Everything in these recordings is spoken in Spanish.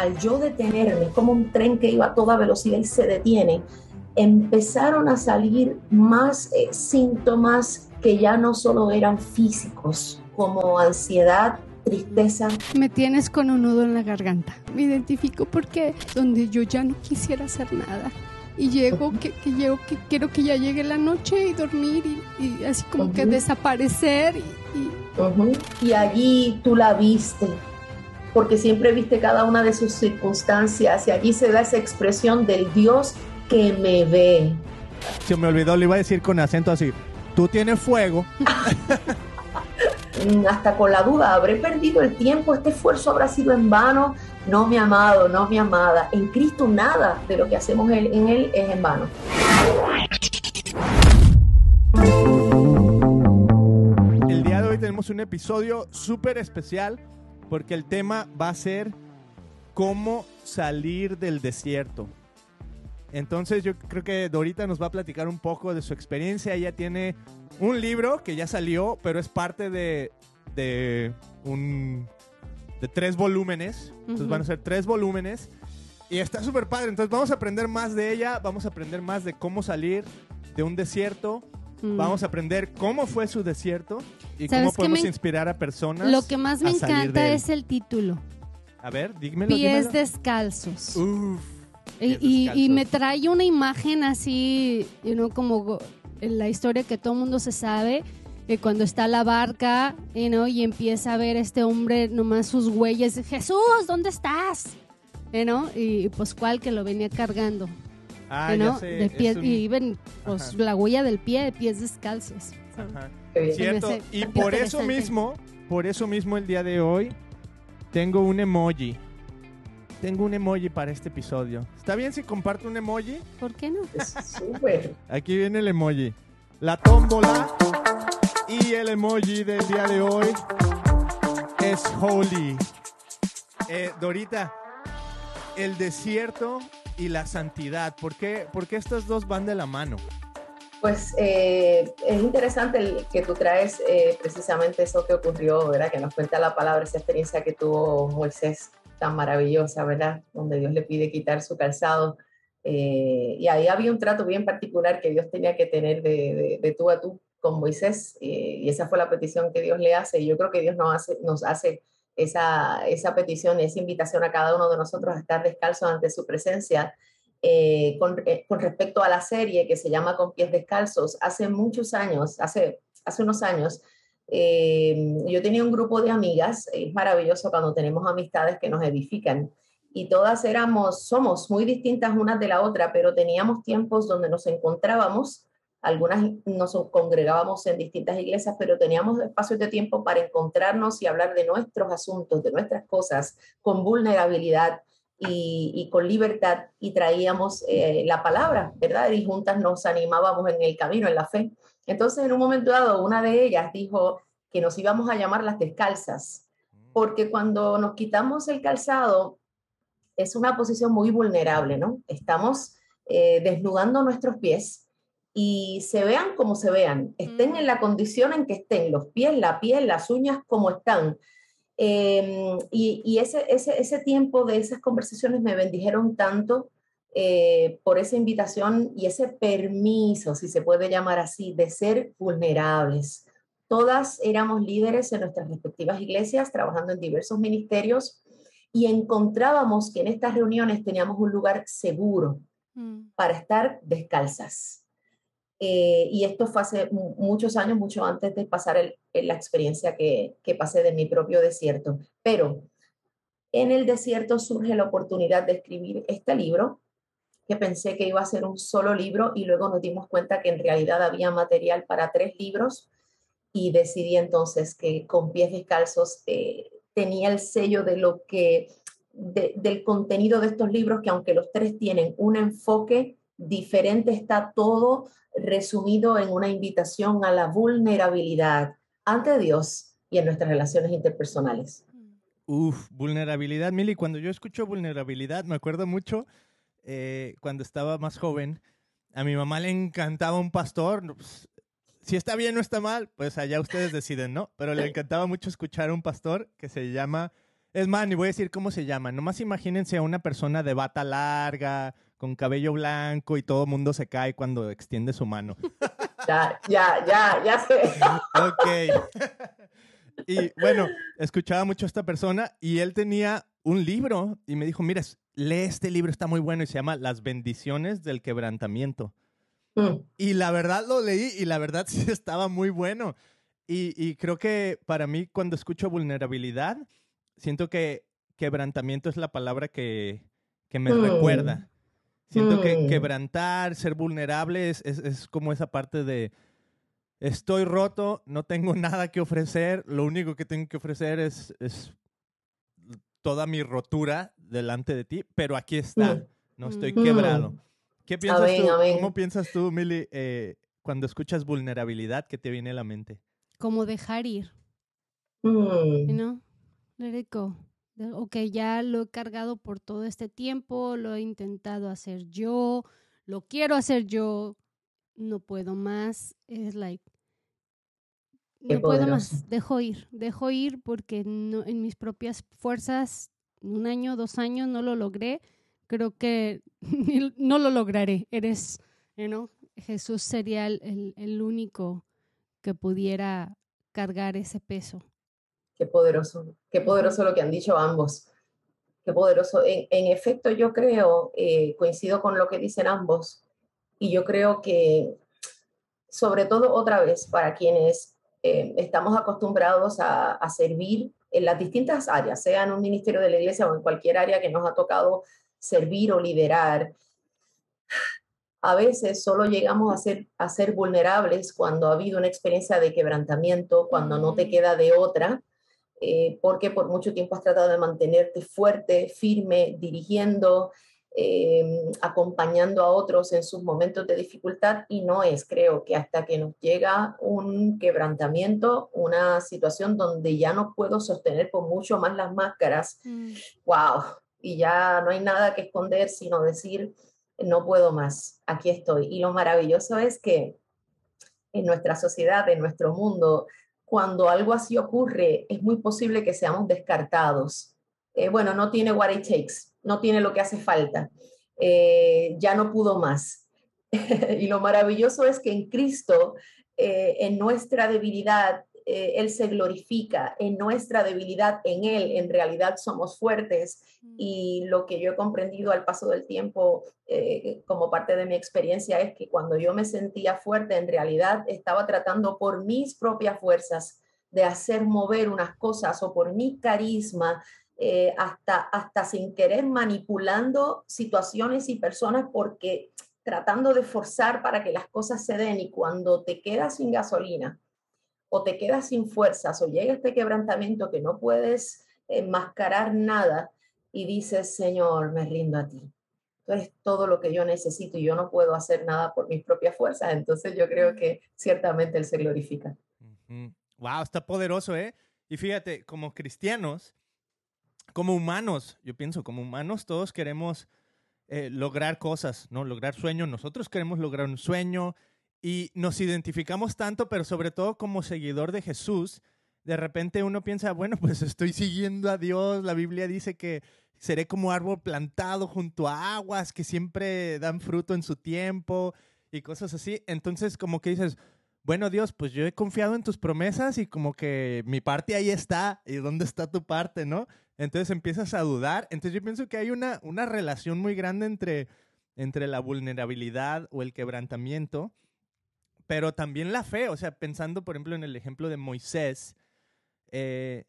al yo detenerme, como un tren que iba a toda velocidad y se detiene, empezaron a salir más eh, síntomas que ya no solo eran físicos, como ansiedad, tristeza. Me tienes con un nudo en la garganta. Me identifico porque donde yo ya no quisiera hacer nada. Y llego, que, que llego, que quiero que ya llegue la noche y dormir y, así como que desaparecer. Y, y allí tú la viste, porque siempre viste cada una de sus circunstancias y allí se da esa expresión del Dios que me ve. Se me olvidó, le iba a decir con acento así, tú tienes fuego. Hasta con la duda, ¿habré perdido el tiempo? ¿Este esfuerzo habrá sido en vano? No, mi amado, no, mi amada. En Cristo nada de lo que hacemos en Él es en vano. El día de hoy tenemos un episodio súper especial porque el tema va a ser cómo salir del desierto. Entonces yo creo que Dorita nos va a platicar un poco de su experiencia. Ella tiene un libro que ya salió, pero es parte de, de un de tres volúmenes. Entonces van a ser tres volúmenes. Y está súper padre. Entonces vamos a aprender más de ella. Vamos a aprender más de cómo salir de un desierto. Mm. Vamos a aprender cómo fue su desierto y cómo podemos inspirar a personas. Lo que más me encanta es el título. A ver, dígmelo. Pies descalzos. Uf. Y, me trae una imagen así, you know, como la historia que todo el mundo se sabe, eh, cuando está la barca you y empieza a ver este hombre nomás sus huellas, Jesús, ¿dónde estás? You y pues cuál que lo venía cargando. Ah, ya sé, de pie, y ven pues, la huella del pie de pies descalzos. Cierto, y por eso mismo, por eso mismo el día de hoy tengo un emoji tengo un emoji para este episodio. ¿Está bien si comparto un emoji? ¿Por qué no? Súper. Aquí viene el emoji. La tómbola y el emoji del día de hoy es Holy. Eh, Dorita, el desierto y la santidad. ¿Por qué, ¿Por qué estas dos van de la mano? Pues eh, es interesante que tú traes eh, precisamente eso que ocurrió, ¿verdad? Que nos cuenta la palabra, esa experiencia que tuvo Moisés tan maravillosa, ¿verdad? Donde Dios le pide quitar su calzado. Eh, y ahí había un trato bien particular que Dios tenía que tener de, de, tú a tú con Moisés. Y esa fue la petición que Dios le hace. Y yo creo que Dios nos hace, nos hace esa, esa petición, esa invitación a cada uno de nosotros a estar descalzos ante su presencia. Eh, con, con, respecto a la serie que se llama Con pies descalzos, hace muchos años, hace, hace unos años, eh, yo tenía un grupo de amigas, es maravilloso cuando tenemos amistades que nos edifican y todas éramos, somos muy distintas unas de la otra, pero teníamos tiempos donde nos encontrábamos, algunas nos congregábamos en distintas iglesias, pero teníamos espacios de tiempo para encontrarnos y hablar de nuestros asuntos, de nuestras cosas, con vulnerabilidad y, con libertad y traíamos eh, la palabra, ¿verdad? Y juntas nos animábamos en el camino, en la fe. Entonces, en un momento dado, una de ellas dijo que nos íbamos a llamar las descalzas, porque cuando nos quitamos el calzado es una posición muy vulnerable, ¿no? Estamos eh, desnudando nuestros pies y se vean como se vean, estén en la condición en que estén, los pies, la piel, las uñas como están. Em, y, ese, ese, ese tiempo de esas conversaciones me bendijeron tanto eh, por esa invitación y ese permiso, si se puede llamar así, de ser vulnerables. Todas éramos líderes en nuestras respectivas iglesias, trabajando en diversos ministerios, y encontrábamos que en estas reuniones teníamos un lugar seguro mm. para estar descalzas. Eh, y esto fue hace muchos años, mucho antes de pasar la experiencia que, que pasé de mi propio desierto. Pero en el desierto surge la oportunidad de escribir este libro que pensé que iba a ser un solo libro y luego nos dimos cuenta que en realidad había material para tres libros y decidí entonces que con pies descalzos eh, tenía el sello de lo que, del contenido de estos libros, que aunque los tres tienen un enfoque diferente, está todo resumido en una invitación a la vulnerabilidad ante Dios y en nuestras relaciones interpersonales. Uf, vulnerabilidad, Mili. Cuando yo escucho vulnerabilidad, me acuerdo mucho eh, cuando estaba más joven, a mi mamá le encantaba un pastor. Pues, si está bien o está mal, pues allá ustedes deciden, ¿no? Pero le encantaba mucho escuchar a un pastor que se llama Es más, ni voy a decir cómo se llama. Nomás imagínense a una persona de bata larga, con cabello blanco y todo el mundo se cae cuando extiende su mano. Ya, ya, ya, ya sé. ok. Y bueno, escuchaba mucho a esta persona y él tenía un libro y me dijo, mira, lee este libro, está muy bueno y se llama Las bendiciones del quebrantamiento. Mm. Y la verdad lo leí y la verdad sí estaba muy bueno. Y, creo que para mí cuando escucho vulnerabilidad, siento que quebrantamiento es la palabra que, me mm. recuerda. Siento que mm. quebrantar, ser vulnerable es, es, como esa parte de estoy roto, no tengo nada que ofrecer, lo único que tengo que ofrecer es, es toda mi rotura delante de ti, pero aquí está, no estoy quebrado. ¿Qué piensas tú? ¿Cómo piensas tú, Mili, eh, cuando escuchas vulnerabilidad, ¿qué te viene a la mente? Como dejar ir. Mm. ¿No? Let it go. Ok, ya lo he cargado por todo este tiempo, lo he intentado hacer yo, lo quiero hacer yo, no puedo más. Es like, no puedo más, dejo ir, dejo ir porque no, en mis propias fuerzas, un año, dos años, no lo logré creo que no lo lograré. Eres, you Jesús sería el, el, único que pudiera cargar ese peso. Qué poderoso, qué poderoso lo que han dicho ambos. Qué poderoso. En, en efecto, yo creo, eh, coincido con lo que dicen ambos, y yo creo que, sobre todo otra vez, para quienes eh, estamos acostumbrados a, a, servir en las distintas áreas, sea en un ministerio de la iglesia o en cualquier área que nos ha tocado servir o liderar, a veces solo llegamos a ser, a ser vulnerables cuando ha habido una experiencia de quebrantamiento, cuando no te queda de otra, eh, porque por mucho tiempo has tratado de mantenerte fuerte, firme, dirigiendo, em, acompañando a otros en sus momentos de dificultad y no es, creo que hasta que nos llega un quebrantamiento, una situación donde ya no puedo sostener por mucho más las máscaras, wow, mm y ya no hay nada que esconder, sino decir, no puedo más, aquí estoy. Y lo maravilloso es que en nuestra sociedad, en nuestro mundo, cuando algo así ocurre, es muy posible que seamos descartados. Eh, bueno, no tiene what it takes, no tiene lo que hace falta, eh, ya no pudo más. y lo maravilloso es que en Cristo, eh, en nuestra debilidad, eh, Él se glorifica en nuestra debilidad, en Él en realidad somos fuertes mm. y lo que yo he comprendido al paso del tiempo eh, como parte de mi experiencia es que cuando yo me sentía fuerte, en realidad estaba tratando por mis propias fuerzas de hacer mover unas cosas o por mi carisma, eh, hasta, hasta sin querer manipulando situaciones y personas porque tratando de forzar para que las cosas se den y cuando te quedas sin gasolina, o te quedas sin fuerzas o llega este quebrantamiento que no puedes enmascarar nada y dices, Señor, me rindo a ti. Tú eres todo lo que yo necesito y yo no puedo hacer nada por mis propias fuerzas. Entonces yo creo que ciertamente Él se glorifica. Wow, está poderoso, ¿eh? Y fíjate, como cristianos, como humanos, yo pienso, como humanos todos queremos eh, lograr cosas, ¿no? Lograr sueños. Nosotros queremos lograr un sueño, y nos identificamos tanto, pero sobre todo como seguidor de Jesús, de repente uno piensa, bueno, pues estoy siguiendo a Dios, la Biblia dice que seré como árbol plantado junto a aguas que siempre dan fruto en su tiempo y cosas así. Entonces como que dices, bueno Dios, pues yo he confiado en tus promesas y como que mi parte ahí está, ¿y dónde está tu parte, no? Entonces empiezas a dudar. Entonces yo pienso que hay una, una relación muy grande entre, entre la vulnerabilidad o el quebrantamiento pero también la fe, o sea, pensando por ejemplo en el ejemplo de Moisés, eh,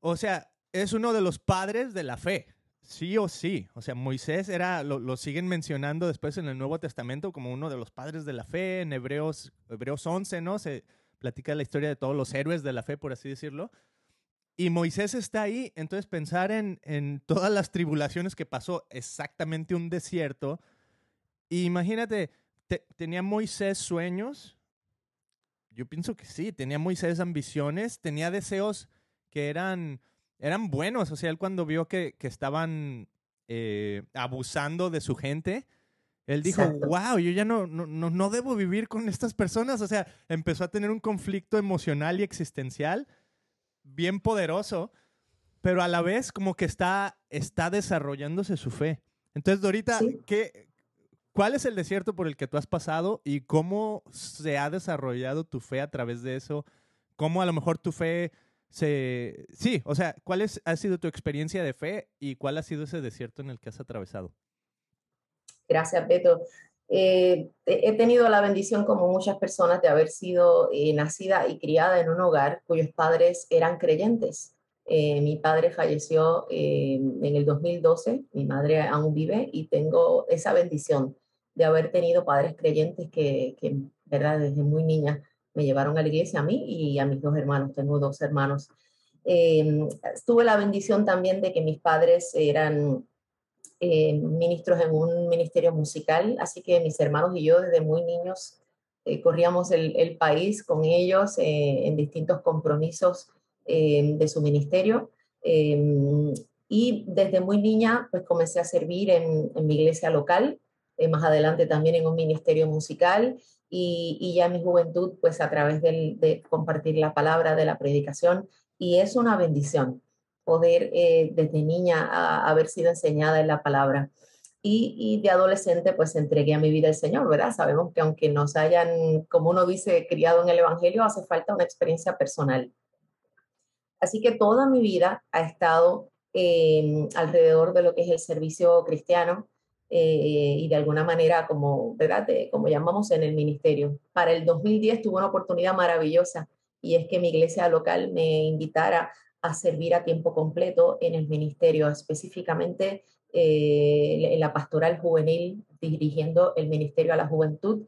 o sea, es uno de los padres de la fe, sí o sí. O sea, Moisés era, lo, siguen mencionando después en el Nuevo Testamento como uno de los padres de la fe, en Hebreos, Hebreos 11, ¿no? Se platica la historia de todos los héroes de la fe, por así decirlo. Y Moisés está ahí, entonces pensar en, en todas las tribulaciones que pasó, exactamente un desierto. Imagínate, ¿Tenía Moisés sueños? Yo pienso que sí, tenía Moisés ambiciones, tenía deseos que eran, eran buenos. O sea, él cuando vio que, estaban eh, abusando de su gente, él dijo, wow, yo ya no, no, no debo vivir con estas personas. O sea, empezó a tener un conflicto emocional y existencial bien poderoso. pero a la vez como que está, está desarrollándose su fe. Entonces, Dorita, ¿qué, ¿cuál es el desierto por el que tú has pasado y cómo se ha desarrollado tu fe a través de eso? ¿Cómo a lo mejor tu fe se... Sí, o sea, ¿cuál es, ha sido tu experiencia de fe y cuál ha sido ese desierto en el que has atravesado? Gracias, Beto. Eh, he tenido la bendición, como muchas personas, de haber sido eh, nacida y criada en un hogar cuyos padres eran creyentes. Eh, mi padre falleció en el 2012, mi madre aún vive y tengo esa bendición de haber tenido padres creyentes que, ¿verdad? Desde muy niña me llevaron a la iglesia a mí y a mis dos hermanos, tengo dos hermanos. tuve la bendición también de que mis padres eran eh, ministros en un ministerio musical, así que mis hermanos y yo desde muy niños eh, corríamos el, país con ellos eh, en distintos compromisos de su ministerio. y desde muy niña pues comencé a servir en, mi iglesia local, más adelante también en un ministerio musical y, y, ya mi juventud pues a través de compartir la palabra, de la predicación y es una bendición poder eh, desde niña haber sido enseñada en la palabra. Y, de adolescente, pues entregué a mi vida al Señor, ¿verdad? Sabemos que aunque nos hayan, como uno dice, criado en el Evangelio, hace falta una experiencia personal. Así que toda mi vida ha estado em, alrededor de lo que es el servicio cristiano eh, y de alguna manera, como, ¿verdad? como llamamos en el ministerio. Para el 2010 tuve una oportunidad maravillosa y es que mi iglesia local me invitara a servir a tiempo completo en el ministerio, específicamente eh, en la pastoral juvenil, dirigiendo el ministerio a la juventud,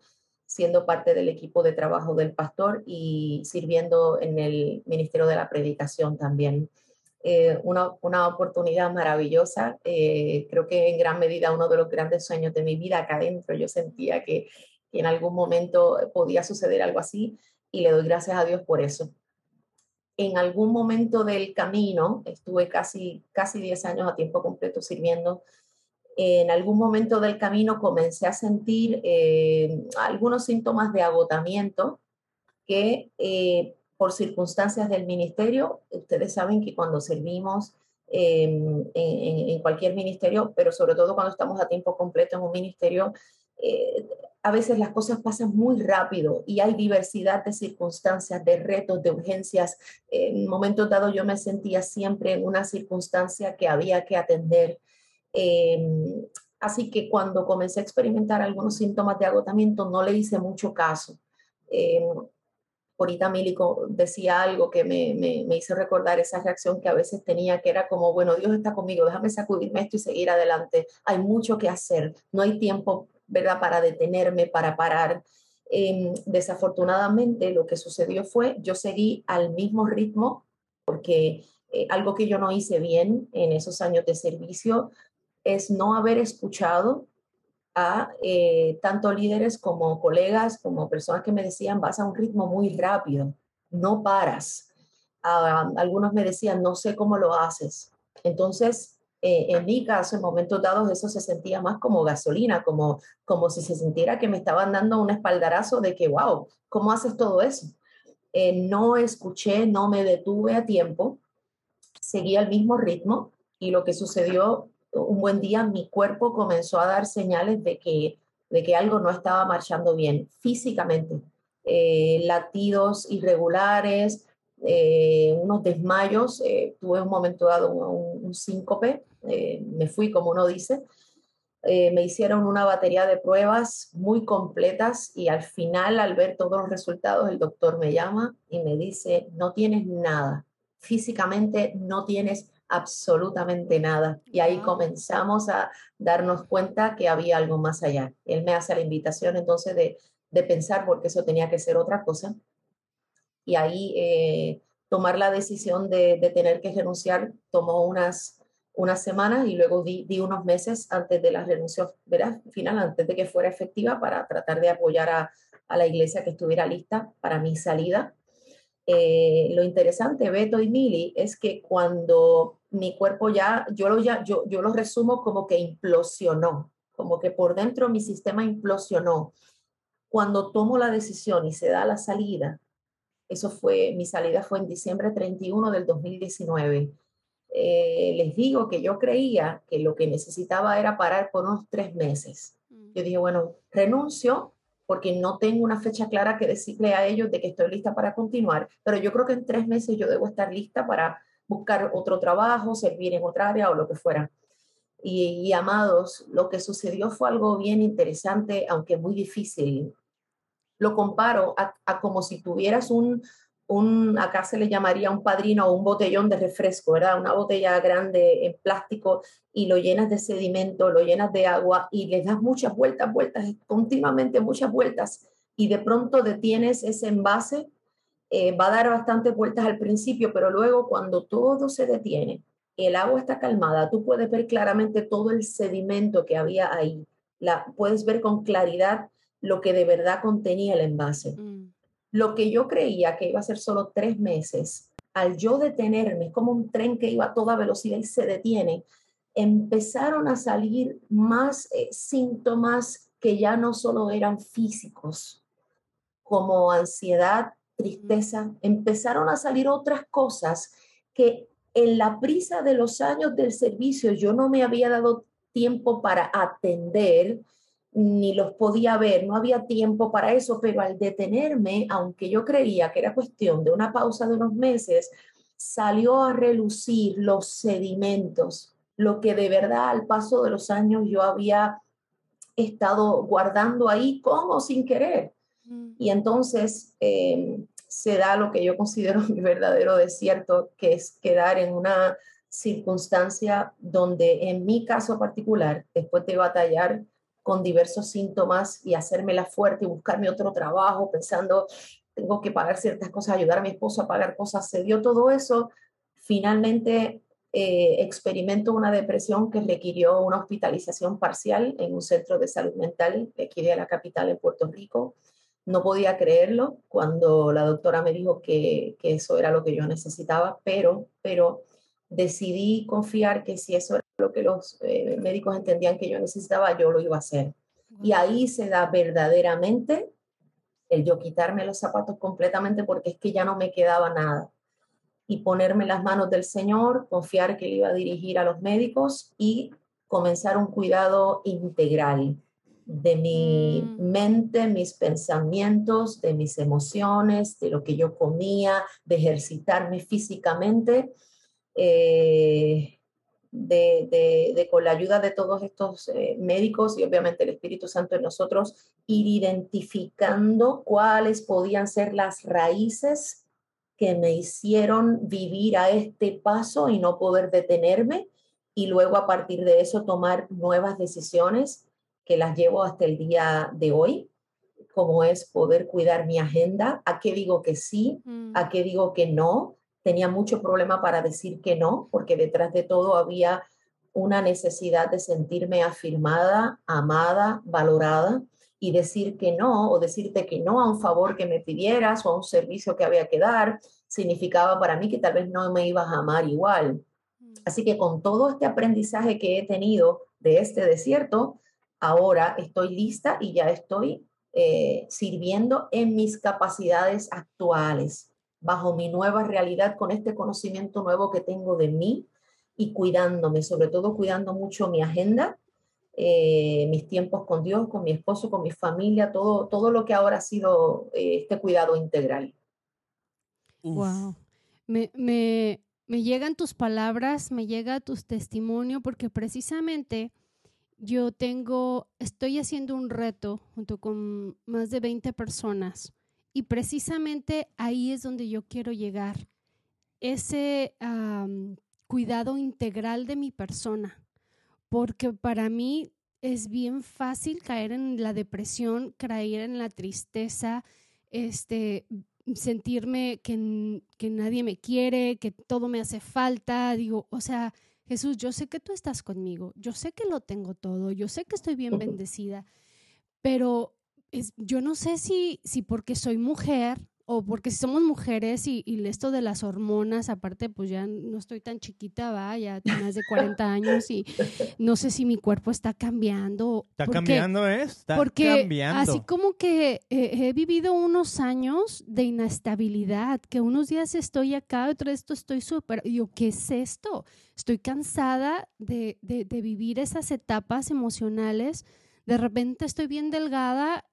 siendo parte del equipo de trabajo del pastor y sirviendo en el ministerio de la predicación también. Eh, una, una, oportunidad maravillosa, eh, creo que en gran medida uno de los grandes sueños de mi vida acá adentro, yo sentía que en algún momento podía suceder algo así y le doy gracias a Dios por eso en algún momento del camino, estuve casi, casi 10 años a tiempo completo sirviendo, en algún momento del camino comencé a sentir eh, algunos síntomas de agotamiento que eh, por circunstancias del ministerio, ustedes saben que cuando servimos em, en, cualquier ministerio, pero sobre todo cuando estamos a tiempo completo en un ministerio, eh, a veces las cosas pasan muy rápido y hay diversidad de circunstancias, de retos, de urgencias. En momentos dados yo me sentía siempre en una circunstancia que había que atender. Em, así que cuando comencé a experimentar algunos síntomas de agotamiento no le hice mucho caso. Eh, ahorita Milico decía algo que me, me, me, hizo recordar esa reacción que a veces tenía, que era como, bueno, Dios está conmigo, déjame sacudirme esto y seguir adelante. Hay mucho que hacer, no hay tiempo ¿verdad? Para detenerme, para parar. Em, desafortunadamente lo que sucedió fue, yo seguí al mismo ritmo, porque eh, algo que yo no hice bien en esos años de servicio es no haber escuchado a eh, tanto líderes como colegas, como personas que me decían, vas a un ritmo muy rápido, no paras. algunos me decían, no sé cómo lo haces. Entonces, eh, en mi caso, en momentos dados, eso se sentía más como gasolina, como, como si se sintiera que me estaban dando un espaldarazo de que, wow, ¿cómo haces todo eso? Eh, no escuché, no me detuve a tiempo, seguía el mismo ritmo y lo que sucedió un buen día, mi cuerpo comenzó a dar señales de que, de que algo no estaba marchando bien físicamente. Eh, latidos irregulares, unos desmayos, tuve un momento dado un, un síncope eh, me fui, como uno dice. Eh, me hicieron una batería de pruebas muy completas y al final, al ver todos los resultados, el doctor me llama y me dice, no tienes nada, físicamente no tienes absolutamente nada. Y ahí comenzamos a darnos cuenta que había algo más allá. Él me hace la invitación entonces de, de pensar porque eso tenía que ser otra cosa. Y ahí eh, tomar la decisión de, de tener que renunciar tomó unas unas semanas y luego di, unos meses antes de la renuncia final, antes de que fuera efectiva, para tratar de apoyar a, la iglesia que estuviera lista para mi salida. Eh, lo interesante, Beto y Mili, es que cuando mi cuerpo ya, yo lo, ya yo, yo lo resumo como que implosionó, como que por dentro mi sistema implosionó. Cuando tomo la decisión y se da la salida, eso fue, mi salida fue en diciembre 31 del 2019 eh, les digo que yo creía que lo que necesitaba era parar por unos tres meses. Mm. Yo dije, bueno, renuncio porque no tengo una fecha clara que decirle a ellos de que estoy lista para continuar, pero yo creo que en tres meses yo debo estar lista para buscar otro trabajo, servir en otra área o lo que fuera. Y, amados, lo que sucedió fue algo bien interesante, aunque muy difícil. Lo comparo a como si tuvieras un, un, acá se le llamaría un padrino o un botellón de refresco, ¿verdad? Una botella grande en plástico y lo llenas de sedimento, lo llenas de agua y le das muchas vueltas, vueltas, continuamente muchas vueltas y de pronto detienes ese envase, eh, va a dar bastantes vueltas al principio, pero luego cuando todo se detiene, el agua está calmada, tú puedes ver claramente todo el sedimento que había ahí, la, puedes ver con claridad lo que de verdad contenía el envase. Mm. Lo que yo creía que iba a ser solo tres meses, al yo detenerme, es como un tren que iba a toda velocidad y se detiene, empezaron a salir más eh, síntomas que ya no solo eran físicos, como ansiedad, tristeza, empezaron a salir otras cosas que en la prisa de los años del servicio yo no me había dado tiempo para atender ni los podía ver, no había tiempo para eso, pero al detenerme, aunque yo creía que era cuestión de una pausa de unos meses, salió a relucir los sedimentos, lo que de verdad al paso de los años yo había estado guardando ahí con o sin querer. Mm. Y entonces em, se da lo que yo considero mi verdadero desierto, que es quedar en una circunstancia donde en mi caso particular, después de batallar con diversos síntomas y hacérmela fuerte y buscarme otro trabajo pensando, tengo que pagar ciertas cosas, ayudar a mi esposo a pagar cosas, se dio todo eso, finalmente eh, experimento una depresión que requirió una hospitalización parcial en un centro de salud mental aquí de la capital en Puerto Rico. No podía creerlo cuando la doctora me dijo que, que eso era lo que yo necesitaba, pero, pero decidí confiar que si eso era lo que los eh, médicos entendían que yo necesitaba, yo lo iba a hacer. Y ahí se da verdaderamente el yo quitarme los zapatos completamente porque es que ya no me quedaba nada. Y ponerme las manos del Señor, confiar que Él iba a dirigir a los médicos y comenzar un cuidado integral de mi mm. mente, mis pensamientos, de mis emociones, de lo que yo comía, de ejercitarme físicamente eh, de, con la ayuda de todos estos eh, médicos y obviamente el Espíritu Santo en nosotros, ir identificando cuáles podían ser las raíces que me hicieron vivir a este paso y no poder detenerme y luego a partir de eso tomar nuevas decisiones que las llevo hasta el día de hoy, como es poder cuidar mi agenda, a qué digo que sí, a qué digo que no, tenía mucho problema para decir que no, porque detrás de todo había una necesidad de sentirme afirmada, amada, valorada y decir que no o decirte que no a un favor que me pidieras o a un servicio que había que dar significaba para mí que tal vez no me ibas a amar igual. Mm. Así que con todo este aprendizaje que he tenido de este desierto, ahora estoy lista y ya estoy eh, sirviendo en mis capacidades actuales bajo mi nueva realidad, con este conocimiento nuevo que tengo de mí y cuidándome, sobre todo cuidando mucho mi agenda, eh, mis tiempos con Dios, con mi esposo, con mi familia, todo, todo lo que ahora ha sido eh, este cuidado integral. Wow. Me, me, me llegan tus palabras, me llega tu testimonio, porque precisamente yo tengo, estoy haciendo un reto junto con más de 20 personas y precisamente ahí es donde yo quiero llegar, ese cuidado integral de mi persona, porque para mí es bien fácil caer en la depresión, caer en la tristeza, este, sentirme que, que nadie me quiere, que todo me hace falta. Digo, o sea, Jesús, yo sé que tú estás conmigo, yo sé que lo tengo todo, yo sé que estoy bien bendecida, pero yo no sé si, si porque soy mujer o porque si somos mujeres y, y, esto de las hormonas, aparte, pues ya no estoy tan chiquita, va, ya tengo más de 40 años y no sé si mi cuerpo está cambiando. Está cambiando, ¿eh? Está porque cambiando. Así como que eh, he vivido unos años de inestabilidad, que unos días estoy acá, otros días estoy súper. Yo, ¿qué es esto? Estoy cansada de, de, de vivir esas etapas emocionales. De repente estoy bien delgada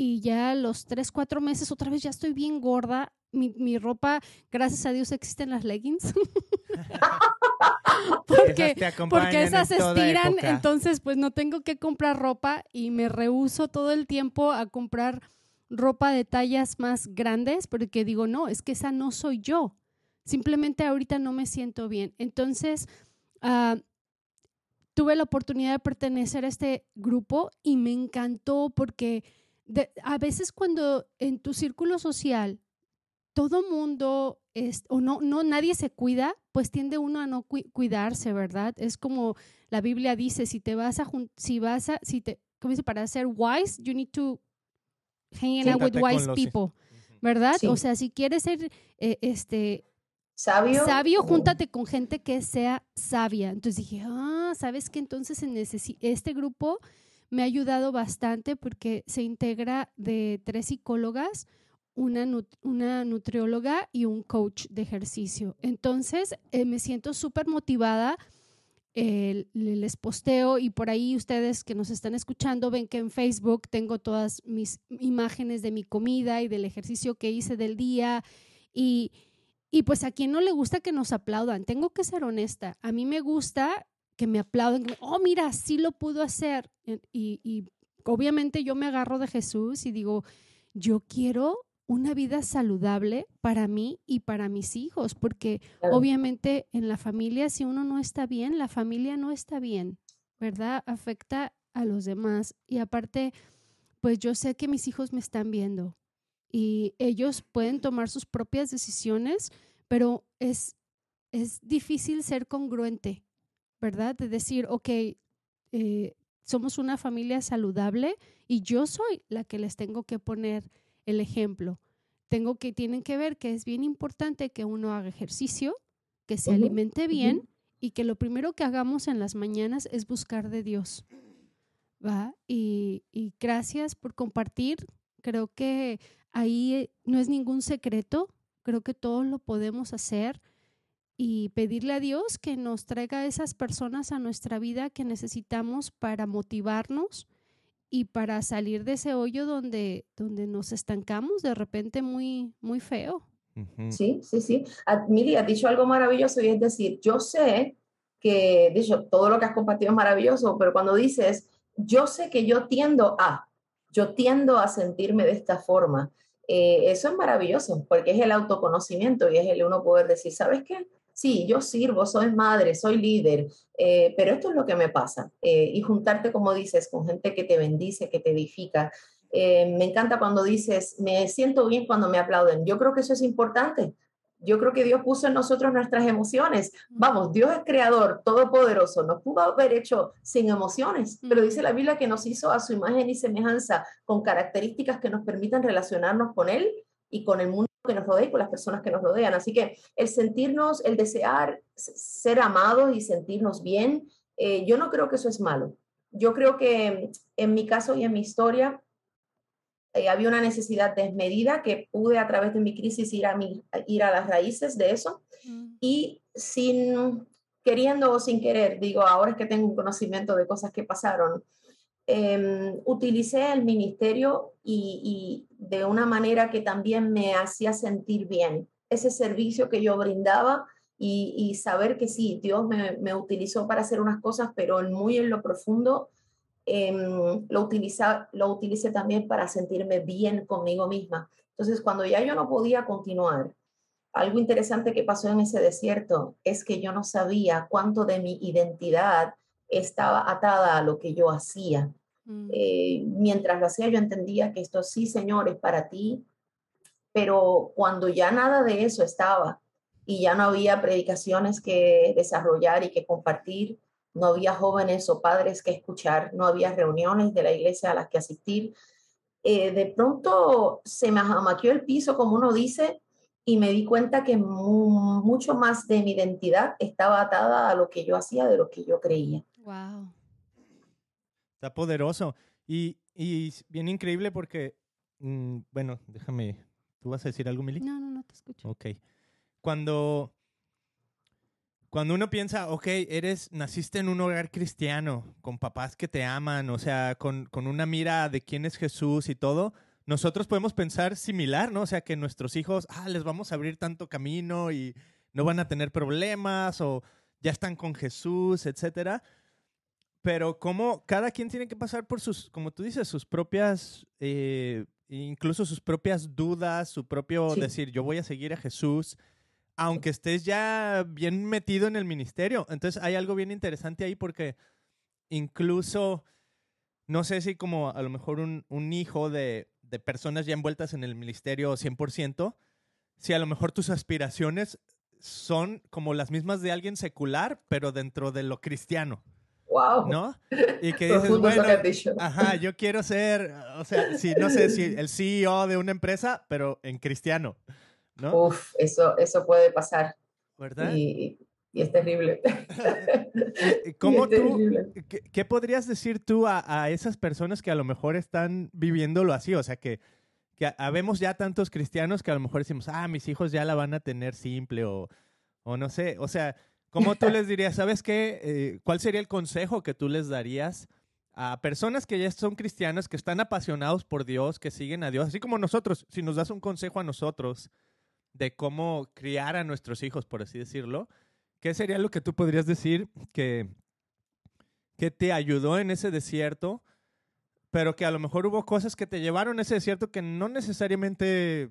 y ya los tres, cuatro meses otra vez ya estoy bien gorda. Mi, mi ropa, gracias a Dios, existen las leggings. porque, porque esas estiran, entonces pues no tengo que comprar ropa y me rehuso todo el tiempo a comprar ropa de tallas más grandes porque digo, no, es que esa no soy yo. Simplemente ahorita no me siento bien. Entonces, uh, tuve la oportunidad de pertenecer a este grupo y me encantó porque a veces cuando en tu círculo social todo mundo es, o no, no, nadie se cuida, pues tiende uno a no cuidarse, ¿verdad? Es como la Biblia dice, si te vas a, si vas a, si te, ¿cómo dice? Para ser wise, you need to hang out with wise people, ¿verdad? O sea, si quieres ser, eh, este, sabio, sabio, júntate con gente que sea sabia. Entonces dije, ah, ¿sabes qué? Entonces en este grupo me ha ayudado bastante porque se integra de tres psicólogas, una, una nutrióloga y un coach de ejercicio. Entonces, eh, me siento súper motivada. les posteo y por ahí ustedes que nos están escuchando ven que en Facebook tengo todas mis imágenes de mi comida y del ejercicio que hice del día y, y pues a quien no le gusta que nos aplaudan, tengo que ser honesta, a mí me gusta que me aplauden, oh, mira, sí lo pudo hacer. Y, obviamente yo me agarro de Jesús y digo, yo quiero una vida saludable para mí y para mis hijos, porque obviamente en la familia, si uno no está bien, la familia no está bien, ¿verdad? Afecta a los demás. Y aparte, pues yo sé que mis hijos me están viendo y ellos pueden tomar sus propias decisiones, pero es, es difícil ser congruente ¿verdad? De decir, ok, eh, somos una familia saludable y yo soy la que les tengo que poner el ejemplo. Tengo que, tienen que ver que es bien importante que uno haga ejercicio, que se alimente bien y que lo primero que hagamos en las mañanas es buscar de Dios. ¿Va? Y, y gracias por compartir. Creo que ahí no es ningún secreto. Creo que todos lo podemos hacer y pedirle a Dios que nos traiga esas personas a nuestra vida que necesitamos para motivarnos y para salir de ese hoyo donde, donde nos estancamos de repente muy, muy feo. Sí, sí, sí. Miri, has dicho algo maravilloso y es decir, yo sé que, dicho, todo lo que has compartido es maravilloso, pero cuando dices, yo sé que yo tiendo a, yo tiendo a sentirme de esta forma, eh, eso es maravilloso, porque es el autoconocimiento y es el uno poder decir, ¿sabes qué? Sí, yo sirvo, soy madre, soy líder, eh, pero esto es lo que me pasa. Eh, y juntarte, como dices, con gente que te bendice, que te edifica. Eh, me encanta cuando dices, me siento bien cuando me aplauden. Yo creo que eso es importante. Yo creo que Dios puso en nosotros nuestras emociones. Vamos, Dios es creador, todopoderoso. Nos pudo haber hecho sin emociones, pero dice la Biblia que nos hizo a su imagen y semejanza, con características que nos permitan relacionarnos con Él y con el mundo que nos rodea y con las personas que nos rodean. Así que el sentirnos, el desear ser amados y sentirnos bien, eh, yo no creo que eso es malo. Yo creo que en mi caso y en mi historia eh, había una necesidad desmedida que pude a través de mi crisis ir a, mi, ir a las raíces de eso mm. y sin queriendo o sin querer, digo, ahora es que tengo un conocimiento de cosas que pasaron, Em, utilicé el ministerio y, de una manera que también me hacía sentir bien. Ese servicio que yo brindaba y, saber que sí, Dios me, utilizó para hacer unas cosas, pero muy en lo profundo em, lo, utiliza, lo utilicé también para sentirme bien conmigo misma. Entonces, cuando ya yo no podía continuar, algo interesante que pasó en ese desierto es que yo no sabía cuánto de mi identidad estaba atada a lo que yo hacía. Mm. Eh, mientras lo hacía yo entendía que esto sí, Señor, es para ti, pero cuando ya nada de eso estaba y ya no había predicaciones que desarrollar y que compartir, no había jóvenes o padres que escuchar, no había reuniones de la iglesia a las que asistir, eh, de pronto se me amaqueó el piso, como uno dice, y me di cuenta que mucho más de mi identidad estaba atada a lo que yo hacía de lo que yo creía. Wow. Está poderoso. Y, y bien increíble porque, mm, bueno, déjame, ¿tú vas a decir algo, Mili? No, no, no te escucho. Ok. Cuando, cuando uno piensa, ok, eres, naciste en un hogar cristiano, con papás que te aman, o sea, con, con una mira de quién es Jesús y todo, nosotros podemos pensar similar, ¿no? O sea, que nuestros hijos, ah, les vamos a abrir tanto camino y no van a tener problemas o ya están con Jesús, etcétera. Pero como cada quien tiene que pasar por sus, como tú dices, sus propias, eh, incluso sus propias dudas, su propio decir, yo voy a seguir a Jesús, aunque estés ya bien metido en el ministerio. Entonces hay algo bien interesante ahí porque incluso, no sé si como a lo mejor un, un hijo de, de personas ya envueltas en el ministerio 100%, si a lo mejor tus aspiraciones son como las mismas de alguien secular, pero dentro de lo cristiano. Wow. ¿No? Y que dices, bueno, ajá, yo quiero ser, o sea, si no sé si el CEO de una empresa, pero en cristiano, ¿no? Uf, eso, eso puede pasar. ¿Verdad? Y, y es terrible. ¿Cómo tú, Qué, podrías decir tú a, esas personas que a lo mejor están viviéndolo así? O sea, que, que habemos ya tantos cristianos que a lo mejor decimos, ah, mis hijos ya la van a tener simple o, o no sé. O sea, ¿cómo tú les dirías, sabes qué? Eh, ¿Cuál sería el consejo que tú les darías? a personas que ya son cristianos, que están apasionados por Dios, que siguen a Dios, así como nosotros, si nos das un consejo a nosotros de cómo criar a nuestros hijos, por así decirlo, ¿Qué sería lo que tú podrías decir que, que te ayudó en ese desierto, pero que a lo mejor hubo cosas que te llevaron a ese desierto que no necesariamente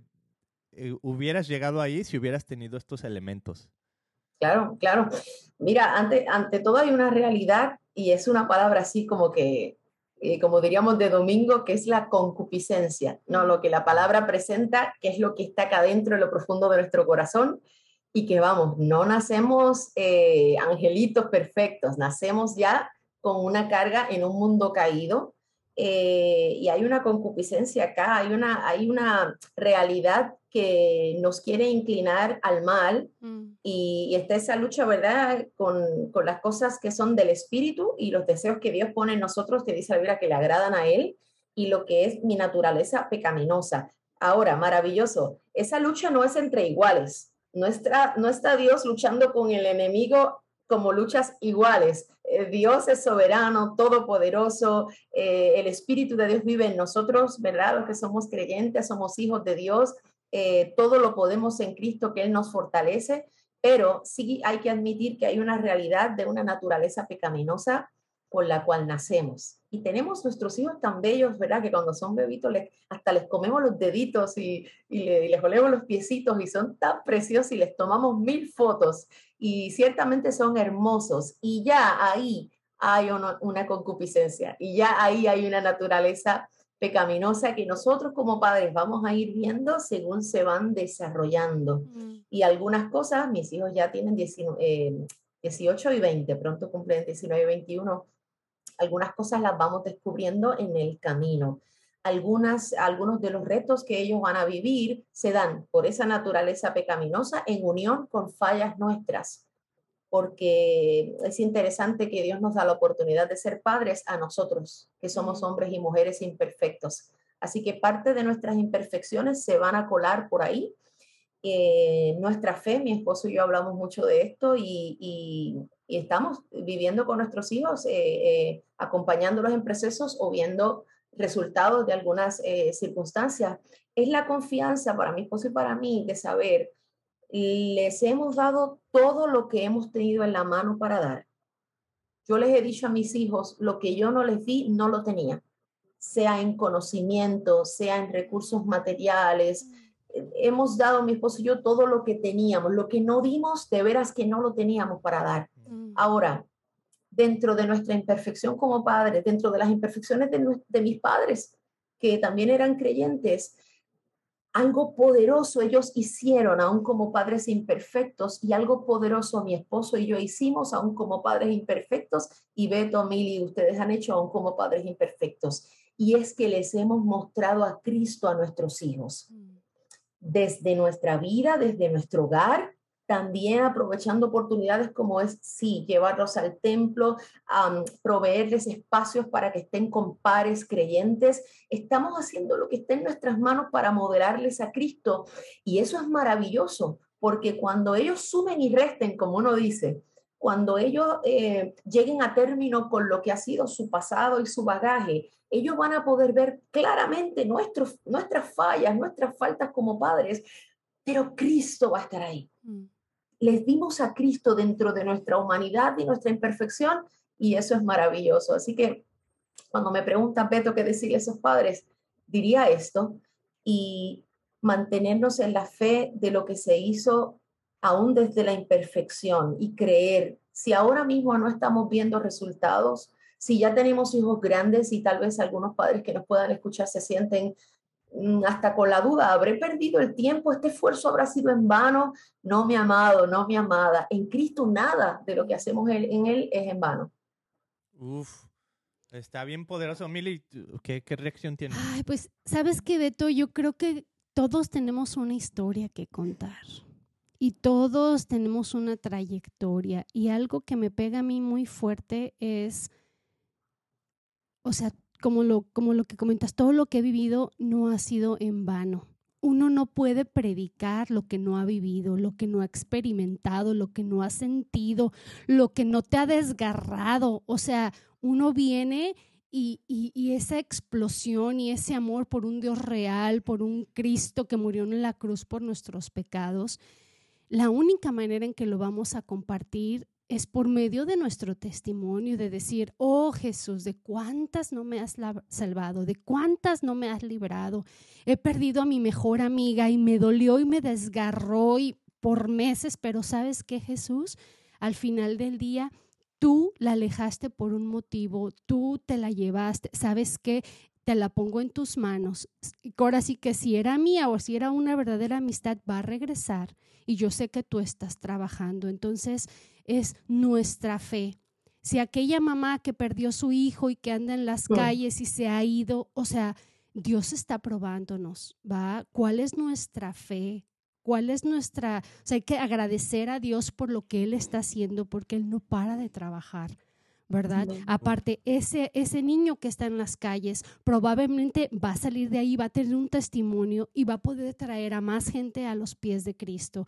eh, hubieras llegado ahí si hubieras tenido estos elementos? Claro, claro. Mira, ante, ante todo hay una realidad y es una palabra así como que, eh, como diríamos de domingo, que es la concupiscencia, ¿no? Lo que la palabra presenta, que es lo que está acá dentro, en lo profundo de nuestro corazón y que vamos, no nacemos eh, angelitos perfectos, nacemos ya con una carga en un mundo caído eh, y hay una concupiscencia acá, hay una, hay una realidad que nos quiere inclinar al mal mm. y, está esa lucha, ¿verdad?, con, con, las cosas que son del espíritu y los deseos que Dios pone en nosotros, que dice la Biblia, que le agradan a Él y lo que es mi naturaleza pecaminosa. Ahora, maravilloso, esa lucha no es entre iguales, no está, Dios luchando con el enemigo como luchas iguales. Eh, Dios es soberano, todopoderoso, eh, el Espíritu de Dios vive en nosotros, ¿verdad? Los que somos creyentes, somos hijos de Dios, eh, todo lo podemos en Cristo, que Él nos fortalece, pero sí hay que admitir que hay una realidad de una naturaleza pecaminosa con la cual nacemos. Y tenemos nuestros hijos tan bellos, ¿verdad? Que cuando son bebitos les, hasta les comemos los deditos y, y, les olemos los piecitos y son tan preciosos y les tomamos mil fotos y ciertamente son hermosos. Y ya ahí hay una, concupiscencia y ya ahí hay una naturaleza pecaminosa que nosotros como padres vamos a ir viendo según se van desarrollando. Mm. Y algunas cosas, mis hijos ya tienen 19, 18 eh, y 20, pronto cumplen 19 y 21 algunas cosas las vamos descubriendo en el camino. Algunas, algunos de los retos que ellos van a vivir se dan por esa naturaleza pecaminosa en unión con fallas nuestras, porque es interesante que Dios nos da la oportunidad de ser padres a nosotros, que somos hombres y mujeres imperfectos. Así que parte de nuestras imperfecciones se van a colar por ahí. Eh, nuestra fe, mi esposo y yo hablamos mucho de esto y, y estamos viviendo con nuestros hijos, eh, eh, acompañándolos en procesos o viendo resultados de algunas eh, circunstancias. Es la confianza para mi esposo y para mí de saber, les hemos dado todo lo que hemos tenido en la mano para dar. Yo les he dicho a mis hijos, lo que yo no les di, no lo tenía, sea en conocimiento, sea en recursos materiales, hemos dado mi esposo y yo todo lo que teníamos, lo que no dimos, de veras que no lo teníamos para dar. Mm. Ahora, dentro de nuestra imperfección como padres, dentro de las imperfecciones de, mis padres, que también eran creyentes, algo poderoso ellos hicieron aún como padres imperfectos y algo poderoso mi esposo y yo hicimos aún como padres imperfectos y Beto, Mili, ustedes han hecho aún como padres imperfectos. y es que les hemos mostrado a Cristo a nuestros hijos. Mm. Desde nuestra vida, desde nuestro hogar, también aprovechando oportunidades como es, sí, llevarlos al templo, proveerles espacios para que estén con pares creyentes. Estamos haciendo lo que está en nuestras manos para modelarles a Cristo y eso es maravilloso, porque cuando ellos sumen y resten, como uno dice, cuando ellos eh, lleguen a término con lo que ha sido su pasado y su bagaje, ellos van a poder ver claramente nuestros, nuestras fallas, nuestras faltas como padres, pero Cristo va a estar ahí. Mm les dimos a Cristo dentro de nuestra humanidad y nuestra imperfección y eso es maravilloso. Así que cuando me preguntan, Beto, qué decirle a esos padres, diría esto y mantenernos en la fe de lo que se hizo aún desde la imperfección y creer, si ahora mismo no estamos viendo resultados, si ya tenemos hijos grandes y tal vez algunos padres que nos puedan escuchar se sienten hasta con la duda, ¿habré perdido el tiempo? ¿Este esfuerzo habrá sido en vano? No, mi amado, no, mi amada. En Cristo nada de lo que hacemos en Él es en vano. Uf, está bien poderoso. Mili, ¿qué, qué reacción tienes? Ay, pues, ¿sabes qué, Beto? Yo creo que todos tenemos una historia que contar. Y todos tenemos una trayectoria. Y algo que me pega a mí muy fuerte es, o sea, como lo, como lo que comentas, todo lo que he vivido no ha sido en vano. Uno no puede predicar lo que no ha vivido, lo que no ha experimentado, lo que no ha sentido, lo que no te ha desgarrado. O sea, uno viene y, y, esa explosión y ese amor por un Dios real, por un Cristo que murió en la cruz por nuestros pecados, la única manera en que lo vamos a compartir es por medio de nuestro testimonio, de decir, oh Jesús, de cuántas no me has salvado, de cuántas no me has librado. He perdido a mi mejor amiga y me dolió y me desgarró y por meses, pero ¿sabes qué Jesús? Al final del día, tú la alejaste por un motivo, tú te la llevaste, ¿sabes qué? Te la pongo en tus manos. Ahora sí que si era mía o si era una verdadera amistad, va a regresar y yo sé que tú estás trabajando. Entonces, es nuestra fe. Si aquella mamá que perdió su hijo y que anda en las calles y se ha ido, o sea, Dios está probándonos, ¿va? ¿Cuál es nuestra fe? ¿Cuál es nuestra... O sea, hay que agradecer a Dios por lo que Él está haciendo, porque Él no para de trabajar. ¿Verdad? Aparte, ese, ese niño que está en las calles probablemente va a salir de ahí, va a tener un testimonio y va a poder traer a más gente a los pies de Cristo.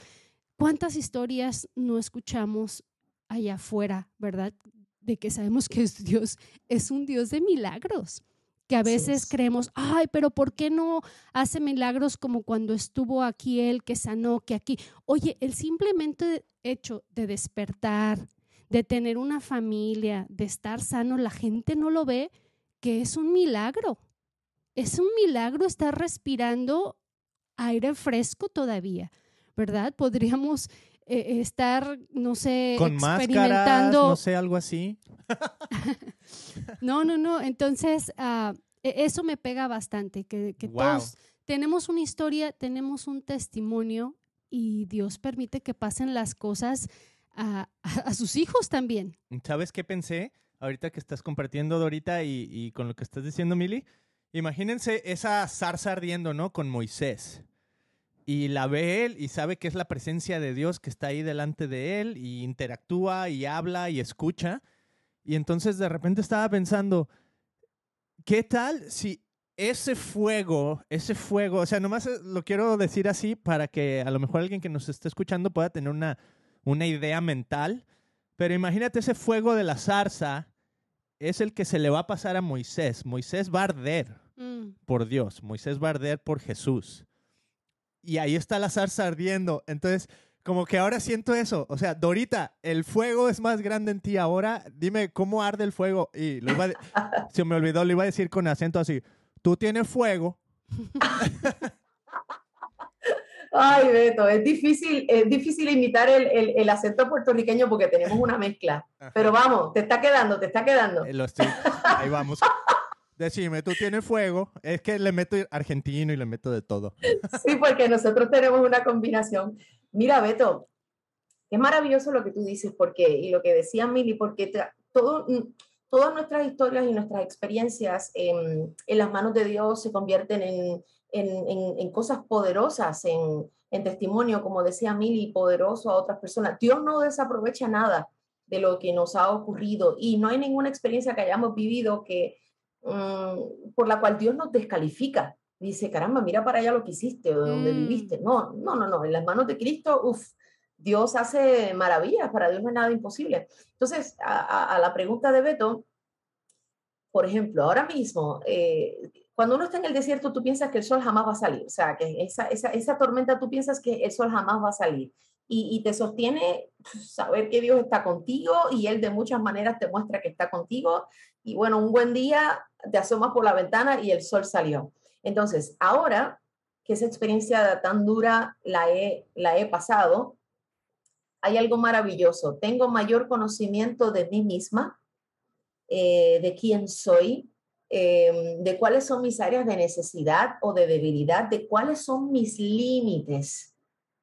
¿Cuántas historias no escuchamos allá afuera, verdad? De que sabemos que Dios es un Dios de milagros, que a veces creemos, ay, pero ¿por qué no hace milagros como cuando estuvo aquí Él, que sanó, que aquí? Oye, el simplemente hecho de despertar, de tener una familia, de estar sano, la gente no lo ve, que es un milagro. Es un milagro estar respirando aire fresco todavía, ¿verdad? Podríamos eh, estar, no sé, con experimentando. no sé, algo así. no, no, no. Entonces, uh, eso me pega bastante, que, que todos tenemos una historia, tenemos un testimonio y Dios permite que pasen las cosas a, sus hijos también. ¿Sabes qué pensé? Ahorita que estás compartiendo, Dorita, y, y con lo que estás diciendo, Mili. Imagínense esa zarza ardiendo, ¿no? Con Moisés y la ve él y sabe que es la presencia de Dios que está ahí delante de él y interactúa y habla y escucha. Y entonces de repente estaba pensando, ¿qué tal si ese fuego, ese fuego, o sea, nomás lo quiero decir así para que a lo mejor alguien que nos esté escuchando pueda tener una, una idea mental, pero imagínate ese fuego de la zarza es el que se le va a pasar a Moisés. Moisés va a arder mm. por Dios, Moisés va a arder por Jesús y ahí está la zarza ardiendo. Entonces, como que ahora siento eso. O sea, Dorita, el fuego es más grande en ti ahora. Dime cómo arde el fuego. Y lo iba se me olvidó, lo iba a decir con acento así. Tú tienes fuego. Ay, Beto, es difícil, es difícil imitar el, el, acento puertorriqueño porque tenemos una mezcla. Pero vamos, te está quedando, te está quedando. Eh, lo estoy, ahí vamos. Decime, tú tienes fuego. Es que le meto argentino y le meto de todo. Sí, porque nosotros tenemos una combinación. Mira, Beto, es maravilloso lo que tú dices, porque, y lo que decía Mili, porque todo, todas nuestras historias y nuestras experiencias en, las manos de Dios se convierten en, en cosas poderosas, en, testimonio, como decía Mili, poderoso a otras personas. Dios no desaprovecha nada de lo que nos ha ocurrido y no hay ninguna experiencia que hayamos vivido que mm, por la cual Dios nos descalifica. Dice, caramba, mira para allá lo que hiciste o de donde mm. viviste. No, no, no, no. En las manos de Cristo, uff, Dios hace maravillas. Para Dios no es nada imposible. Entonces, a, la pregunta de Beto, por ejemplo, ahora mismo, eh, cuando uno está en el desierto, tú piensas que el sol jamás va a salir. O sea, que esa, tormenta, tú piensas que el sol jamás va a salir y, te sostiene saber que Dios está contigo y Él de muchas maneras te muestra que está contigo. Y bueno, un buen día te asomas por la ventana y el sol salió. Entonces, ahora que esa experiencia tan dura la he, la he pasado, hay algo maravilloso. Tengo mayor conocimiento de mí misma, eh, de quién soy, eh, de cuáles son mis áreas de necesidad o de debilidad, de cuáles son mis límites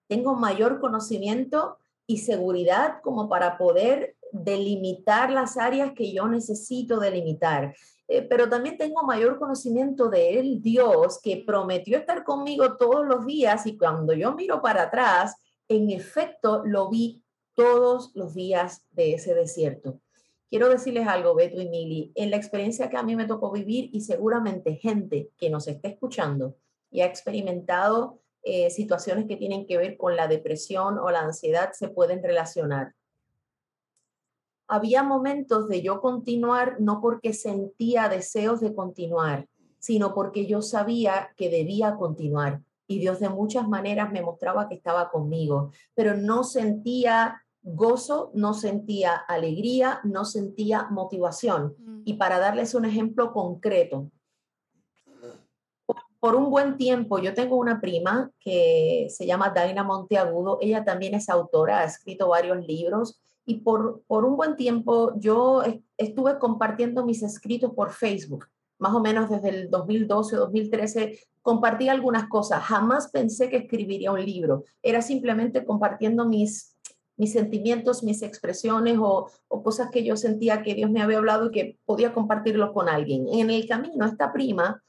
tengo mayor conocimiento y seguridad como para poder delimitar las áreas que yo necesito delimitar. Eh, pero también tengo mayor conocimiento de él, Dios, que prometió estar conmigo todos los días y cuando yo miro para atrás, en efecto lo vi todos los días de ese desierto. Quiero decirles algo, Beto y Mili, en la experiencia que a mí me tocó vivir y seguramente gente que nos esté escuchando y ha experimentado eh, situaciones que tienen que ver con la depresión o la ansiedad se pueden relacionar. Había momentos de yo continuar no porque sentía deseos de continuar, sino porque yo sabía que debía continuar. Y Dios de muchas maneras me mostraba que estaba conmigo, pero no sentía gozo, no sentía alegría, no sentía motivación. Mm. Y para darles un ejemplo concreto, por un buen tiempo, yo tengo una prima que se llama Daina Monteagudo, ella también es autora, ha escrito varios libros y por, por un buen tiempo yo estuve compartiendo mis escritos por Facebook, más o menos desde el 2012 o 2013, compartí algunas cosas, jamás pensé que escribiría un libro, era simplemente compartiendo mis, mis sentimientos, mis expresiones o, cosas que yo sentía que Dios me había hablado y que podía compartirlo con alguien. En el camino, esta prima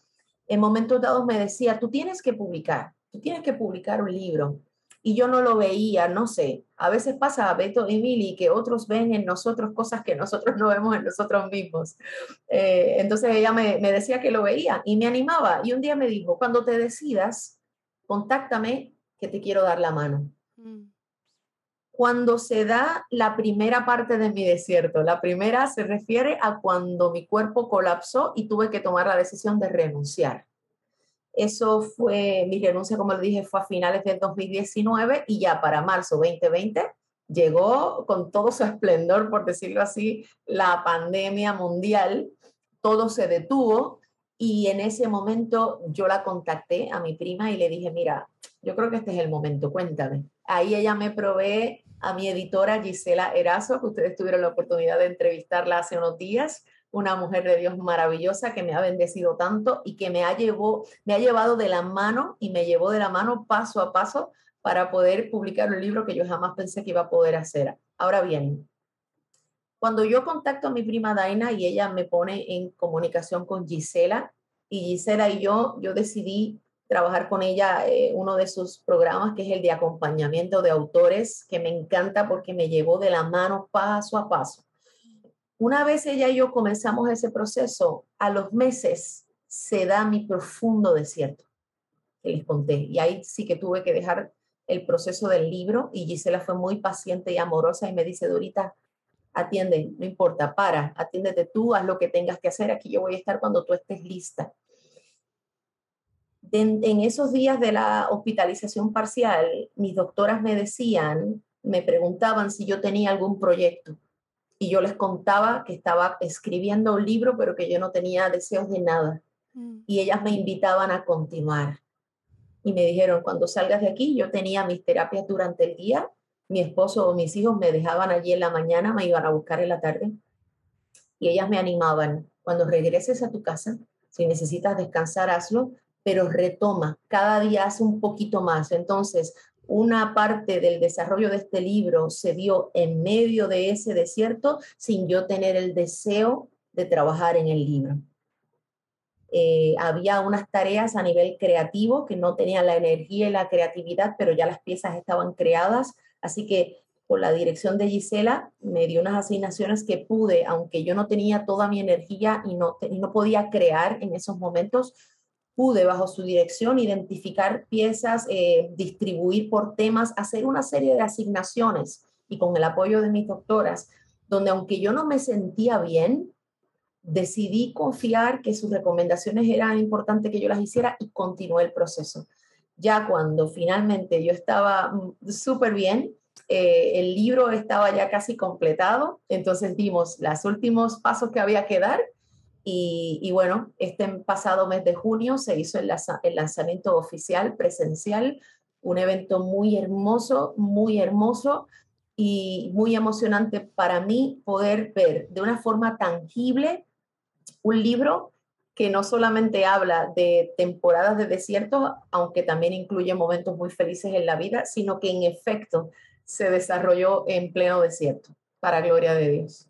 en momentos dados me decía, tú tienes que publicar, tú tienes que publicar un libro. Y yo no lo veía, no sé. A veces pasa a Beto y Mili que otros ven en nosotros cosas que nosotros no vemos en nosotros mismos. Eh, entonces ella me, me decía que lo veía y me animaba. Y un día me dijo, cuando te decidas, contáctame que te quiero dar la mano. Mm cuando se da la primera parte de mi desierto. La primera se refiere a cuando mi cuerpo colapsó y tuve que tomar la decisión de renunciar. Eso fue, mi renuncia, como le dije, fue a finales del 2019 y ya para marzo 2020 llegó con todo su esplendor, por decirlo así, la pandemia mundial. Todo se detuvo y en ese momento yo la contacté a mi prima y le dije, mira, yo creo que este es el momento, cuéntame. Ahí ella me provee a mi editora Gisela Erazo, que ustedes tuvieron la oportunidad de entrevistarla hace unos días, una mujer de Dios maravillosa que me ha bendecido tanto y que me ha, llevó, me ha llevado de la mano y me llevó de la mano paso a paso para poder publicar un libro que yo jamás pensé que iba a poder hacer. Ahora bien, cuando yo contacto a mi prima Daina y ella me pone en comunicación con Gisela, y Gisela y yo, yo decidí trabajar con ella eh, uno de sus programas, que es el de acompañamiento de autores, que me encanta porque me llevó de la mano paso a paso. Una vez ella y yo comenzamos ese proceso, a los meses se da mi profundo desierto, que les conté. Y ahí sí que tuve que dejar el proceso del libro y Gisela fue muy paciente y amorosa y me dice, Dorita, atiende, no importa, para, atiéndete tú, haz lo que tengas que hacer, aquí yo voy a estar cuando tú estés lista en, esos días de la hospitalización parcial, mis doctoras me decían, me preguntaban si yo tenía algún proyecto. Y yo les contaba que estaba escribiendo un libro, pero que yo no tenía deseos de nada. Mm. Y ellas me invitaban a continuar. Y me dijeron, cuando salgas de aquí, yo tenía mis terapias durante el día, mi esposo o mis hijos me dejaban allí en la mañana, me iban a buscar en la tarde. Y ellas me animaban, cuando regreses a tu casa, si necesitas descansar, hazlo, pero retoma, cada día hace un poquito más. Entonces, una parte del desarrollo de este libro se dio en medio de ese desierto sin yo tener el deseo de trabajar en el libro. Eh, había unas tareas a nivel creativo que no tenían la energía y la creatividad, pero ya las piezas estaban creadas, así que por la dirección de Gisela me dio unas asignaciones que pude, aunque yo no tenía toda mi energía y no, no podía crear en esos momentos, pude bajo su dirección identificar piezas, eh, distribuir por temas, hacer una serie de asignaciones y con el apoyo de mis doctoras, donde aunque yo no me sentía bien, decidí confiar que sus recomendaciones eran importantes que yo las hiciera y continué el proceso. Ya cuando finalmente yo estaba mm, súper bien, eh, el libro estaba ya casi completado, entonces dimos los últimos pasos que había que dar y, bueno, este pasado mes de junio se hizo el, lanzamiento oficial presencial, un evento muy hermoso, muy hermoso y muy emocionante para mí poder ver de una forma tangible un libro que no solamente habla de temporadas de desierto, aunque también incluye momentos muy felices en la vida, sino que en efecto se desarrolló en pleno desierto, para gloria de Dios.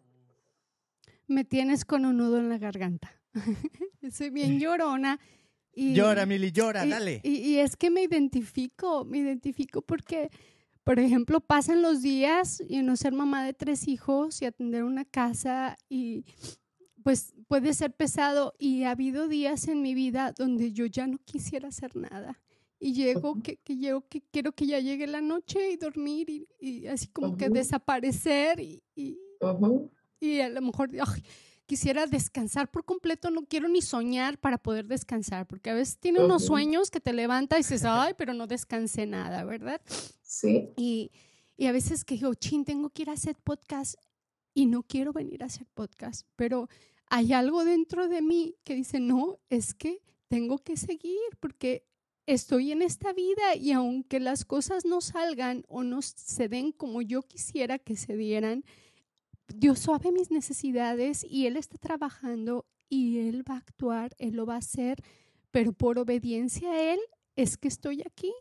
Me tienes con un nudo en la garganta. Soy bien llorona. Y, llora, Mili, llora, dale. Y, es que me identifico, me identifico porque, por ejemplo, pasan los días y no ser mamá de tres hijos y atender una casa y pues puede ser pesado y ha habido días en mi vida donde yo ya no quisiera hacer nada y llego que, que llego que quiero que ya llegue la noche y dormir y, así como que desaparecer y, y, a lo mejor quisiera descansar por completo, no quiero ni soñar para poder descansar, porque a veces tiene unos sueños que te levanta y dices, ay, pero no descansé nada, ¿verdad? Sí. Y, y a veces que digo, chin, tengo que ir a hacer podcast y no quiero venir a hacer podcast, pero hay algo dentro de mí que dice, no, es que tengo que seguir porque estoy en esta vida y aunque las cosas no salgan o no se den como yo quisiera que se dieran, Dios sabe mis necesidades y Él está trabajando y Él va a actuar, Él lo va a hacer, pero por obediencia a Él es que estoy aquí,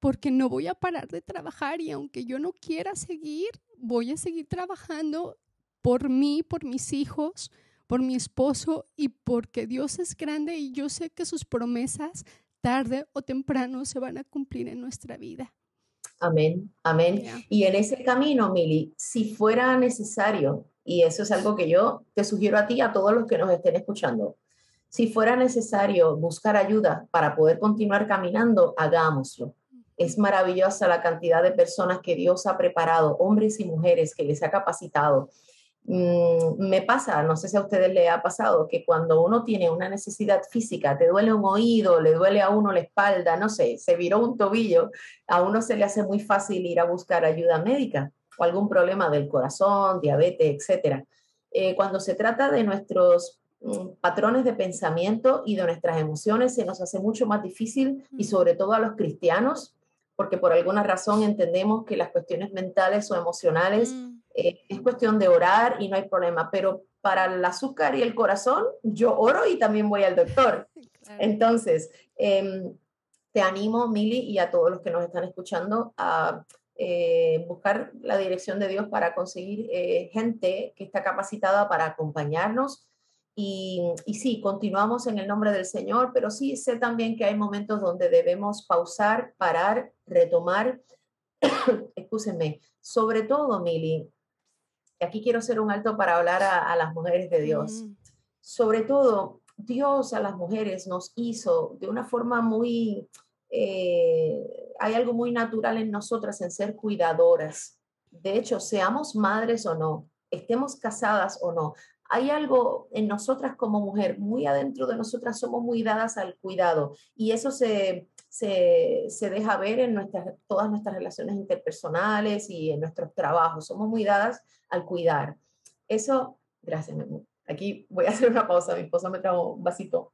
porque no voy a parar de trabajar y aunque yo no quiera seguir, voy a seguir trabajando por mí, por mis hijos, por mi esposo y porque Dios es grande y yo sé que sus promesas tarde o temprano se van a cumplir en nuestra vida. Amén, amén. Y en ese camino, Mili, si fuera necesario, y eso es algo que yo te sugiero a ti, y a todos los que nos estén escuchando, si fuera necesario buscar ayuda para poder continuar caminando, hagámoslo. Es maravillosa la cantidad de personas que Dios ha preparado, hombres y mujeres que les ha capacitado Mm, me pasa, no sé si a ustedes les ha pasado, que cuando uno tiene una necesidad física, te duele un oído, le duele a uno la espalda, no sé, se viró un tobillo, a uno se le hace muy fácil ir a buscar ayuda médica o algún problema del corazón, diabetes, etc. Eh, cuando se trata de nuestros mm, patrones de pensamiento y de nuestras emociones, se nos hace mucho más difícil y sobre todo a los cristianos, porque por alguna razón entendemos que las cuestiones mentales o emocionales mm. Eh, es cuestión de orar y no hay problema, pero para el azúcar y el corazón, yo oro y también voy al doctor. Entonces, em, te animo, Mili, y a todos los que nos están escuchando a eh, buscar la dirección de Dios para conseguir eh, gente que está capacitada para acompañarnos. Y, y, sí, continuamos en el nombre del Señor, pero sí sé también que hay momentos donde debemos pausar, parar, retomar. Escúsenme, sobre todo, Mili, aquí quiero hacer un alto para hablar a, las mujeres de Dios. Mm. Sobre todo, Dios a las mujeres nos hizo de una forma muy, eh, hay algo muy natural en nosotras en ser cuidadoras. De hecho, seamos madres o no, estemos casadas o no, hay algo en nosotras como mujer, muy adentro de nosotras somos muy dadas al cuidado y eso se, se, deja ver en nuestras, todas nuestras relaciones interpersonales y en nuestros trabajos. Somos muy dadas al cuidar. Eso, gracias, mi amor. Aquí voy a hacer una pausa, mi esposa me trajo un vasito.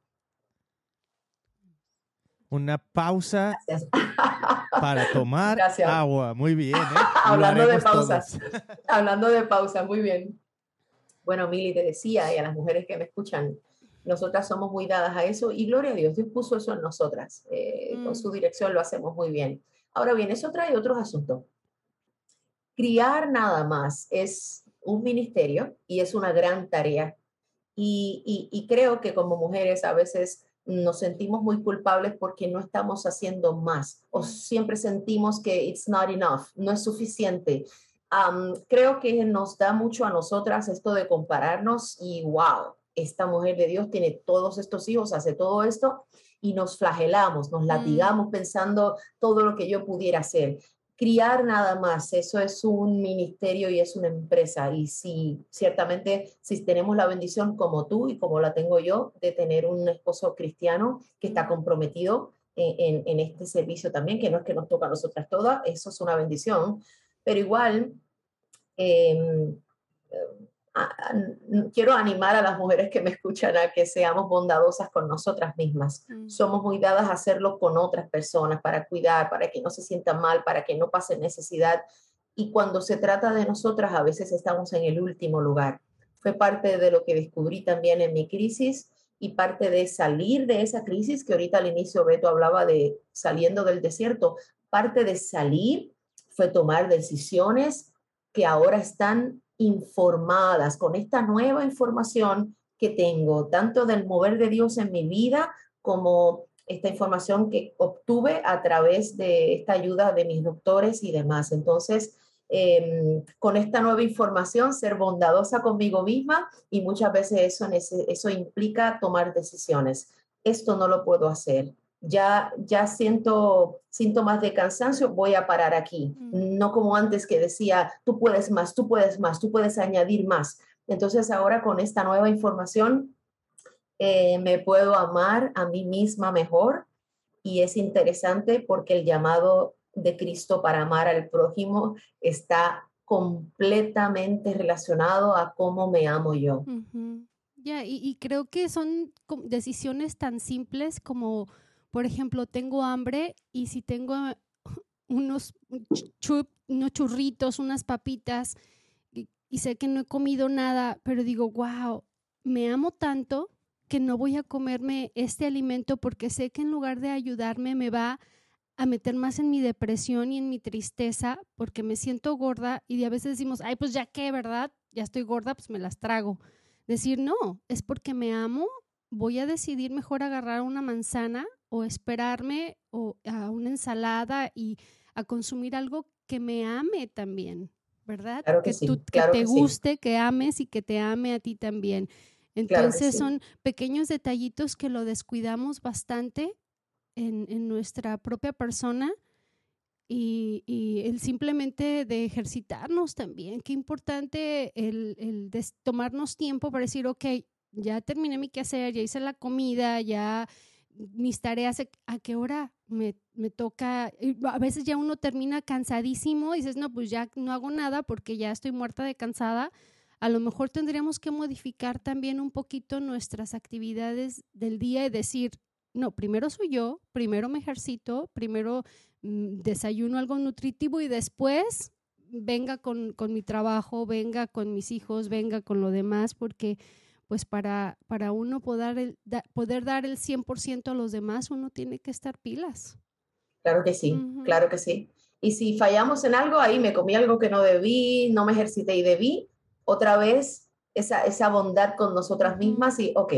Una pausa para tomar agua. Muy bien. ¿eh? Hablando de pausas. Hablando de pausa, muy bien. Bueno, Mili te decía, y a las mujeres que me escuchan, nosotras somos muy dadas a eso y gloria a Dios, Dios puso eso en nosotras. Eh, con mm. su dirección lo hacemos muy bien. Ahora bien, eso trae otros asuntos. Criar nada más es un ministerio y es una gran tarea. Y, y, creo que como mujeres a veces nos sentimos muy culpables porque no estamos haciendo más o siempre sentimos que it's not enough, no es suficiente. Creo que nos da mucho a nosotras esto de compararnos y wow, esta mujer de Dios tiene todos estos hijos, hace todo esto y nos flagelamos, nos mm. latigamos pensando todo lo que yo pudiera hacer. Criar nada más, eso es un ministerio y es una empresa. Y si ciertamente, si tenemos la bendición como tú y como la tengo yo, de tener un esposo cristiano que está mm. comprometido en, en, este servicio también, que no es que nos toca a nosotras todas, eso es una bendición, pero igual eh, quiero animar a las mujeres que me escuchan a que seamos bondadosas con nosotras mismas. Mm. Somos muy dadas a hacerlo con otras personas para cuidar, para que no se sientan mal, para que no pase necesidad. Y cuando se trata de nosotras, a veces estamos en el último lugar. Fue parte de lo que descubrí también en mi crisis y parte de salir de esa crisis, que ahorita al inicio Beto hablaba de saliendo del desierto, parte de salir fue tomar decisiones que ahora están informadas con esta nueva información que tengo, tanto del mover de Dios en mi vida como esta información que obtuve a través de esta ayuda de mis doctores y demás. Entonces, em, con esta nueva información, ser bondadosa conmigo misma y muchas veces eso, eso implica tomar decisiones. Esto no lo puedo hacer ya, ya siento síntomas de cansancio, voy a parar aquí. Mm. No como antes que decía, tú puedes más, tú puedes más, tú puedes añadir más. Entonces ahora con esta nueva información eh, me puedo amar a mí misma mejor y es interesante porque el llamado de Cristo para amar al prójimo está completamente relacionado a cómo me amo yo. Ya, y, creo que son decisiones tan simples como por ejemplo, tengo hambre y si tengo unos, unos churritos, unas papitas y, sé que no he comido nada, pero digo, wow, me amo tanto que no voy a comerme este alimento porque sé que en lugar de ayudarme me va a meter más en mi depresión y en mi tristeza porque me siento gorda y a veces decimos, ay, pues ya que, ¿verdad? Ya estoy gorda, pues me las trago. Decir, no, es porque me amo, voy a decidir mejor agarrar una manzana o esperarme o a una ensalada y a consumir algo que me ame también, ¿verdad? que, te guste, que ames y que te ame a ti también. Entonces son pequeños detallitos que lo descuidamos bastante en, nuestra propia persona y, el simplemente de ejercitarnos también. Qué importante el, el tomarnos tiempo para decir, ok, ya terminé mi quehacer, ya hice la comida, ya mis tareas, a qué hora me, me, toca, a veces ya uno termina cansadísimo y dices, no, pues ya no hago nada porque ya estoy muerta de cansada. A lo mejor tendríamos que modificar también un poquito nuestras actividades del día y decir, no, primero soy yo, primero me ejercito, primero mm, desayuno algo nutritivo y después venga con, con mi trabajo, venga con mis hijos, venga con lo demás, porque pues para, para uno poder, poder dar el 100% a los demás, uno tiene que estar pilas. Claro que sí, claro que sí. Y si fallamos en algo, ahí me comí algo que no debí, no me ejercité y debí, otra vez esa, esa bondad con nosotras mismas y, ok,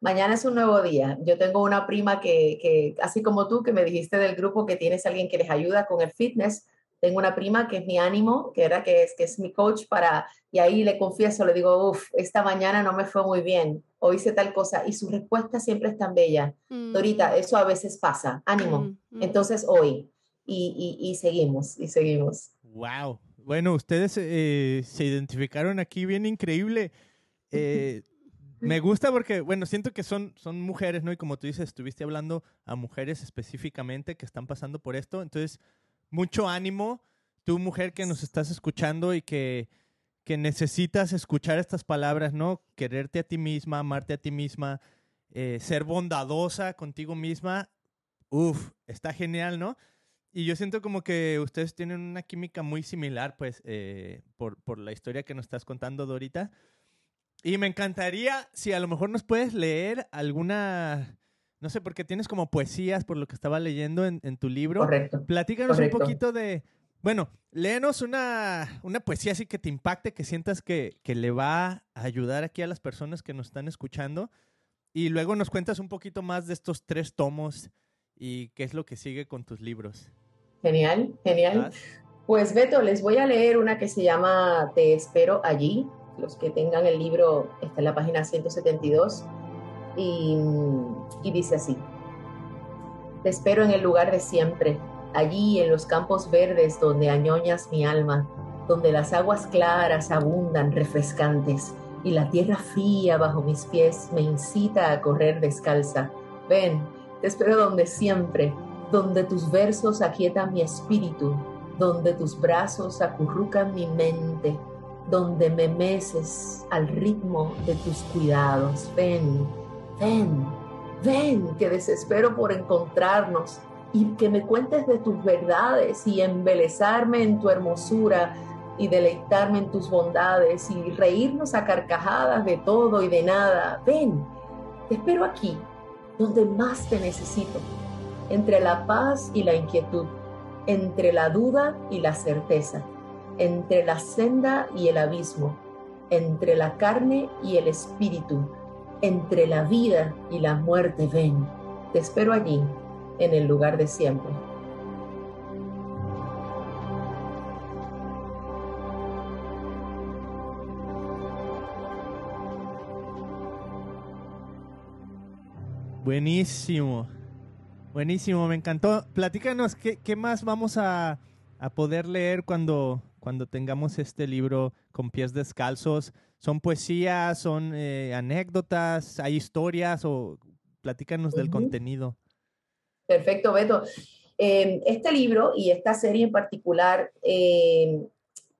mañana es un nuevo día. Yo tengo una prima que, que, así como tú, que me dijiste del grupo que tienes alguien que les ayuda con el fitness, tengo una prima que es mi ánimo, que era que es, que es mi coach para, y ahí le confieso, le digo, uff, esta mañana no me fue muy bien, o hice tal cosa, y su respuesta siempre es tan bella. Mm. Dorita, eso a veces pasa, ánimo. Mm, mm. Entonces hoy, y, y, seguimos, y seguimos. Wow. Bueno, ustedes eh, se identificaron aquí bien increíble. Eh, me gusta porque, bueno, siento que son, son mujeres, ¿no? Y como tú dices, estuviste hablando a mujeres específicamente que están pasando por esto. Entonces, mucho ánimo, tú mujer que nos estás escuchando y que, que necesitas escuchar estas palabras, ¿no? Quererte a ti misma, amarte a ti misma, eh, ser bondadosa contigo misma. Uf, está genial, ¿no? Y yo siento como que ustedes tienen una química muy similar, pues, eh, por, por, la historia que nos estás contando, Dorita. Y me encantaría si a lo mejor nos puedes leer alguna no sé, porque tienes como poesías por lo que estaba leyendo en, tu libro. Correcto. Platícanos un poquito de, Bueno, léenos una, una poesía así que te impacte, que sientas que, que le va a ayudar aquí a las personas que nos están escuchando. Y luego nos cuentas un poquito más de estos tres tomos y qué es lo que sigue con tus libros. Genial, genial. Pues Beto, les voy a leer una que se llama Te espero allí. Los que tengan el libro está en la página 172 y, dice así. Te espero en el lugar de siempre, allí en los campos verdes donde añoñas mi alma, donde las aguas claras abundan refrescantes y la tierra fría bajo mis pies me incita a correr descalza. Ven, te espero donde siempre, donde tus versos aquietan mi espíritu, donde tus brazos acurrucan mi mente, donde me meces al ritmo de tus cuidados. Ven, ven, ven, que desespero por encontrarnos y que me cuentes de tus verdades y embelezarme en tu hermosura y deleitarme en tus bondades y reírnos a carcajadas de todo y de nada. Ven, te espero aquí, donde más te necesito, entre la paz y la inquietud, entre la duda y la certeza, entre la senda y el abismo, entre la carne y el espíritu, entre la vida y la muerte. Ven, te espero allí, en el lugar de siempre. Buenísimo. Buenísimo, me encantó. Platícanos, ¿qué, qué más vamos a, a, poder leer cuando, cuando tengamos este libro con pies descalzos? ¿Son poesías, son eh, anécdotas, hay historias o platícanos del contenido? Perfecto, Beto. Eh, este libro y esta serie en particular eh,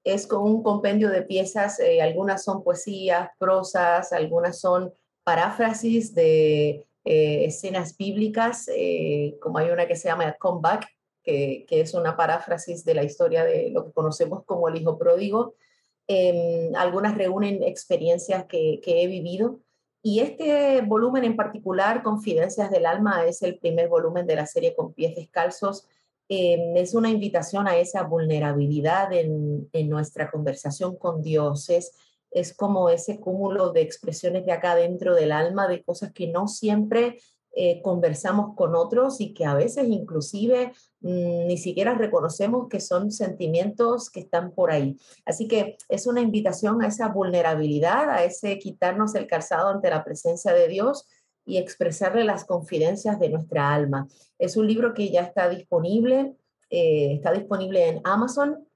es con un compendio de piezas, algunas son poesías, prosas, algunas son paráfrasis de eh, escenas bíblicas, eh, como hay una que se llama Comeback, que, que, es una paráfrasis de la historia de lo que conocemos como el hijo pródigo. Em, algunas reúnen experiencias que, he vivido. Y este volumen en particular, Confidencias del Alma, es el primer volumen de la serie Con pies descalzos. Em, es una invitación a esa vulnerabilidad en, en nuestra conversación con Dios. Es, es como ese cúmulo de expresiones de acá dentro del alma, de cosas que no siempre eh, conversamos con otros y que a veces inclusive mm, ni siquiera reconocemos que son sentimientos que están por ahí. Así que es una invitación a esa vulnerabilidad, a ese quitarnos el calzado ante la presencia de Dios y expresarle las confidencias de nuestra alma. Es un libro que ya está disponible, eh, está disponible en Amazon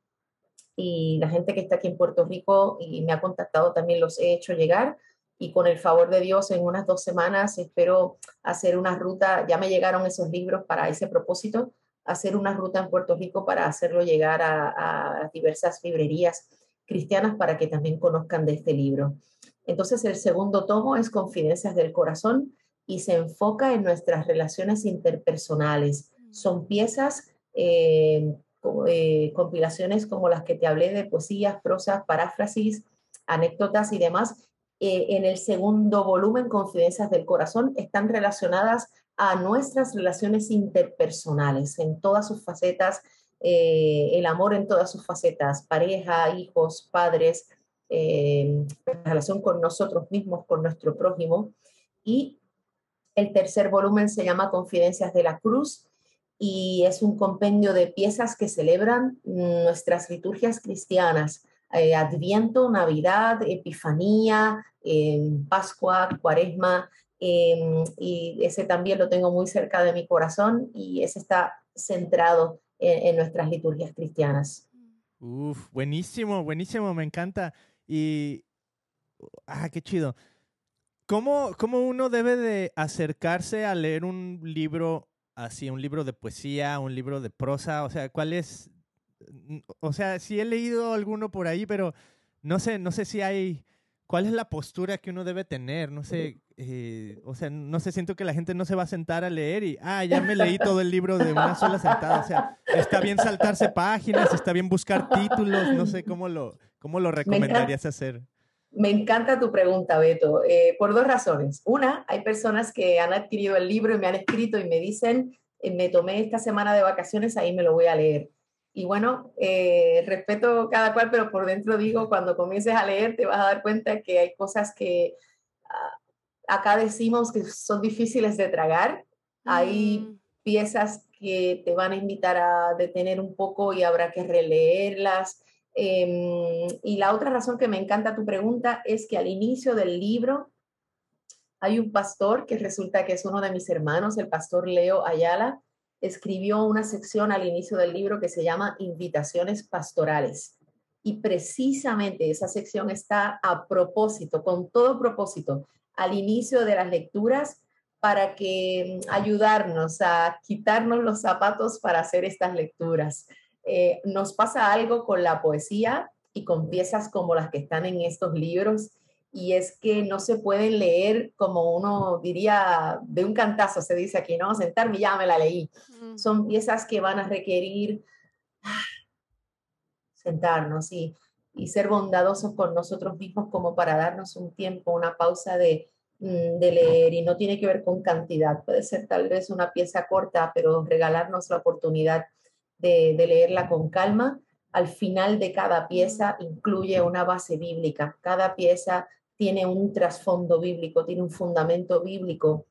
y la gente que está aquí en Puerto Rico y me ha contactado también los he hecho llegar y con el favor de Dios en unas dos semanas espero hacer una ruta, ya me llegaron esos libros para ese propósito, hacer una ruta en Puerto Rico para hacerlo llegar a, diversas librerías cristianas para que también conozcan de este libro. Entonces el segundo tomo es Confidencias del Corazón y se enfoca en nuestras relaciones interpersonales. Son piezas eh, eh, compilaciones como las que te hablé de poesías, prosas, paráfrasis, anécdotas y demás. Eh, en el segundo volumen, Confidencias del Corazón, están relacionadas a nuestras relaciones interpersonales en todas sus facetas, eh, el amor en todas sus facetas, pareja, hijos, padres, relación con nosotros mismos, con nuestro prójimo. Y el tercer volumen se llama Confidencias de la Cruz y es un compendio de piezas que celebran nuestras liturgias cristianas, eh, Adviento, Navidad, Epifanía, em, Pascua, Cuaresma, em, y ese también lo tengo muy cerca de mi corazón y ese está centrado en, nuestras liturgias cristianas. Uf, buenísimo, buenísimo, me encanta. Y, ah, qué chido. ¿Cómo, ¿Cómo uno debe de acercarse a leer un libro así un libro de poesía, un libro de prosa? O sea, ¿cuál es? O sea, sí he leído alguno por ahí, pero no sé, no sé si hay. ¿Cuál es la postura que uno debe tener? No sé, eh, o sea, no sé, siento que la gente no se va a sentar a leer y, ah, ya me leí todo el libro de una sola sentada. O sea, está bien saltarse páginas, está bien buscar títulos, no sé cómo lo, cómo lo recomendarías hacer. Me encanta tu pregunta, Beto, eh, por dos razones. Una, hay personas que han adquirido el libro y me han escrito y me dicen, eh, me tomé esta semana de vacaciones, ahí me lo voy a leer. Y bueno, eh, respeto cada cual, pero por dentro digo, cuando comiences a leer te vas a dar cuenta que hay cosas que ah, acá decimos que son difíciles de tragar. Hay mm. piezas que te van a invitar a detener un poco y habrá que releerlas. Em, y la otra razón que me encanta tu pregunta es que al inicio del libro hay un pastor que resulta que es uno de mis hermanos, el pastor Leo Ayala, escribió una sección al inicio del libro que se llama Invitaciones Pastorales. Y precisamente esa sección está a propósito, con todo propósito, al inicio de las lecturas para que mm, ayudarnos a quitarnos los zapatos para hacer estas lecturas. Eh, nos pasa algo con la poesía y con piezas como las que están en estos libros y es que no se pueden leer como uno diría de un cantazo, se dice aquí, ¿no? Sentarme, ya me la leí. Son piezas que van a requerir ah, sentarnos y, y ser bondadosos con nosotros mismos como para darnos un tiempo, una pausa de, mm, de leer y no tiene que ver con cantidad, puede ser tal vez una pieza corta, pero regalarnos la oportunidad de, de leerla con calma. Al final de cada pieza incluye una base bíblica. Cada pieza tiene un trasfondo bíblico, tiene un fundamento bíblico.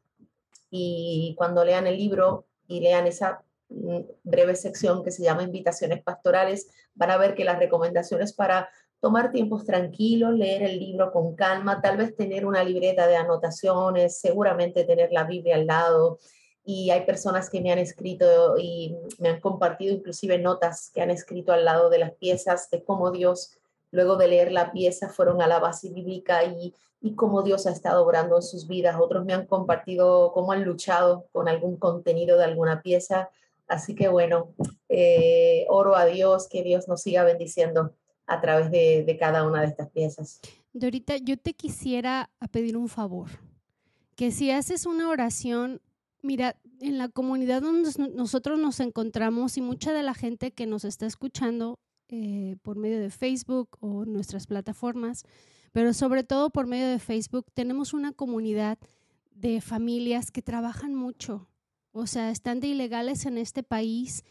Y cuando lean el libro y lean esa mm, breve sección que se llama Invitaciones Pastorales, van a ver que las recomendaciones para tomar tiempos tranquilos, leer el libro con calma, tal vez tener una libreta de anotaciones, seguramente tener la Biblia al lado. Y hay personas que me han escrito y me han compartido inclusive notas que han escrito al lado de las piezas de cómo Dios luego de leer la pieza fueron a la base bíblica y, y cómo Dios ha estado obrando en sus vidas. Otros me han compartido cómo han luchado con algún contenido de alguna pieza. Así que bueno, eh, oro a Dios, que Dios nos siga bendiciendo a través de, de cada una de estas piezas. Dorita, yo te quisiera pedir un favor, que si haces una oración, mira, en la comunidad donde nosotros nos encontramos y mucha de la gente que nos está escuchando eh, por medio de Facebook o nuestras plataformas, pero sobre todo por medio de Facebook, tenemos una comunidad de familias que trabajan mucho, o sea, están de ilegales en este país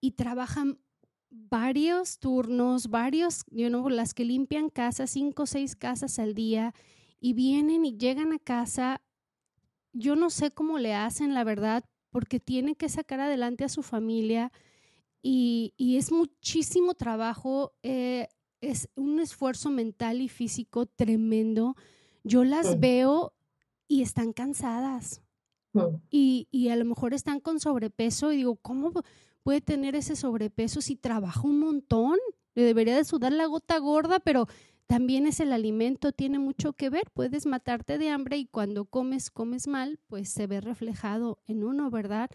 y trabajan varios turnos, varios, you know, las que limpian casas, cinco o seis casas al día, y vienen y llegan a casa. Yo no sé cómo le hacen, la verdad, porque tienen que sacar adelante a su familia y, es muchísimo trabajo, eh, es un esfuerzo mental y físico tremendo. Yo las veo y están cansadas. Y, y, a lo mejor están con sobrepeso y digo, ¿cómo puede tener ese sobrepeso si trabaja un montón? Le debería de sudar la gota gorda, pero también es el alimento, tiene mucho que ver. Puedes matarte de hambre y cuando comes, comes mal, pues se ve reflejado en uno, ¿verdad?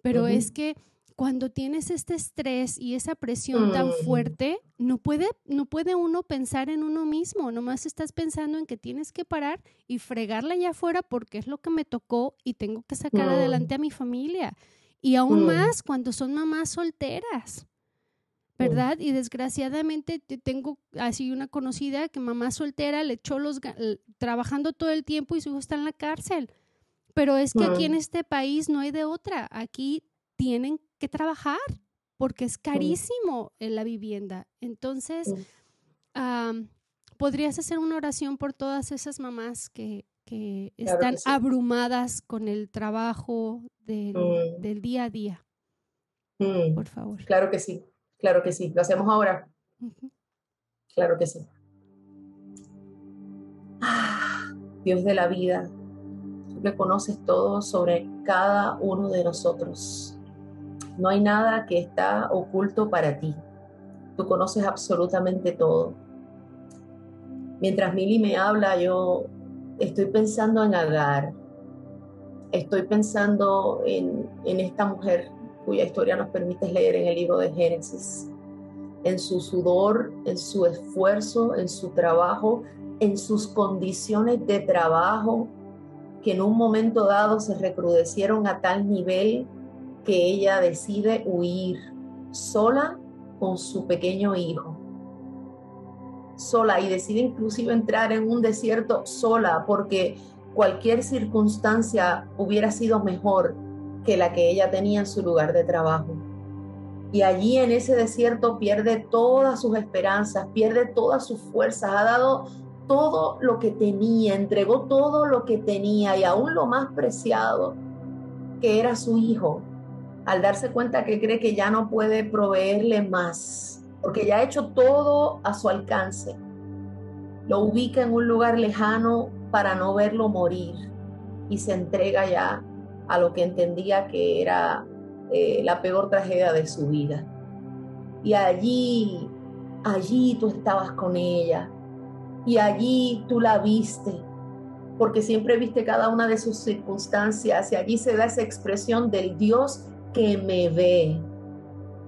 Pero es que cuando tienes este estrés y esa presión tan mm. fuerte, no puede, no puede uno pensar en uno mismo, nomás estás pensando en que tienes que parar y fregarla allá afuera porque es lo que me tocó y tengo que sacar adelante a mi familia. Y aún mm. más cuando son mamás solteras. ¿verdad? Y desgraciadamente tengo así una conocida que mamá soltera le echó los trabajando todo el tiempo y su hijo está en la cárcel. Pero es que aquí en este país no hay de otra. Aquí tienen que trabajar porque es carísimo en la vivienda. Entonces, podrías hacer una oración por todas esas mamás que, están abrumadas con el trabajo del, mm. día a día. Mm. Por favor. Claro que sí, claro que sí. Lo hacemos ahora. Claro que sí. Ah, Dios de la vida, tú que conoces todo sobre cada uno de nosotros no hay nada que está oculto para ti. Tú conoces absolutamente todo. Mientras Mili me habla, yo estoy pensando en Agar. Estoy pensando en, esta mujer cuya historia nos permite leer en el libro de Génesis. En su sudor, en su esfuerzo, en su trabajo, en sus condiciones de trabajo, que en un momento dado se recrudecieron a tal nivel que ella decide huir sola con su pequeño hijo. Sola y decide inclusive entrar en un desierto sola porque cualquier circunstancia hubiera sido mejor que la que ella tenía en su lugar de trabajo. Y allí en ese desierto pierde todas sus esperanzas, pierde todas sus fuerzas, ha dado todo lo que tenía, entregó todo lo que tenía y aún lo más preciado, que era su hijo, al darse cuenta que cree que ya no puede proveerle más, porque ya ha hecho todo a su alcance. Lo ubica en un lugar lejano para no verlo morir y se entrega ya a lo que entendía que era eh, la peor tragedia de su vida. Y allí, allí tú estabas con ella, y allí tú la viste, porque siempre viste cada una de sus circunstancias y allí se da esa expresión del Dios que me ve,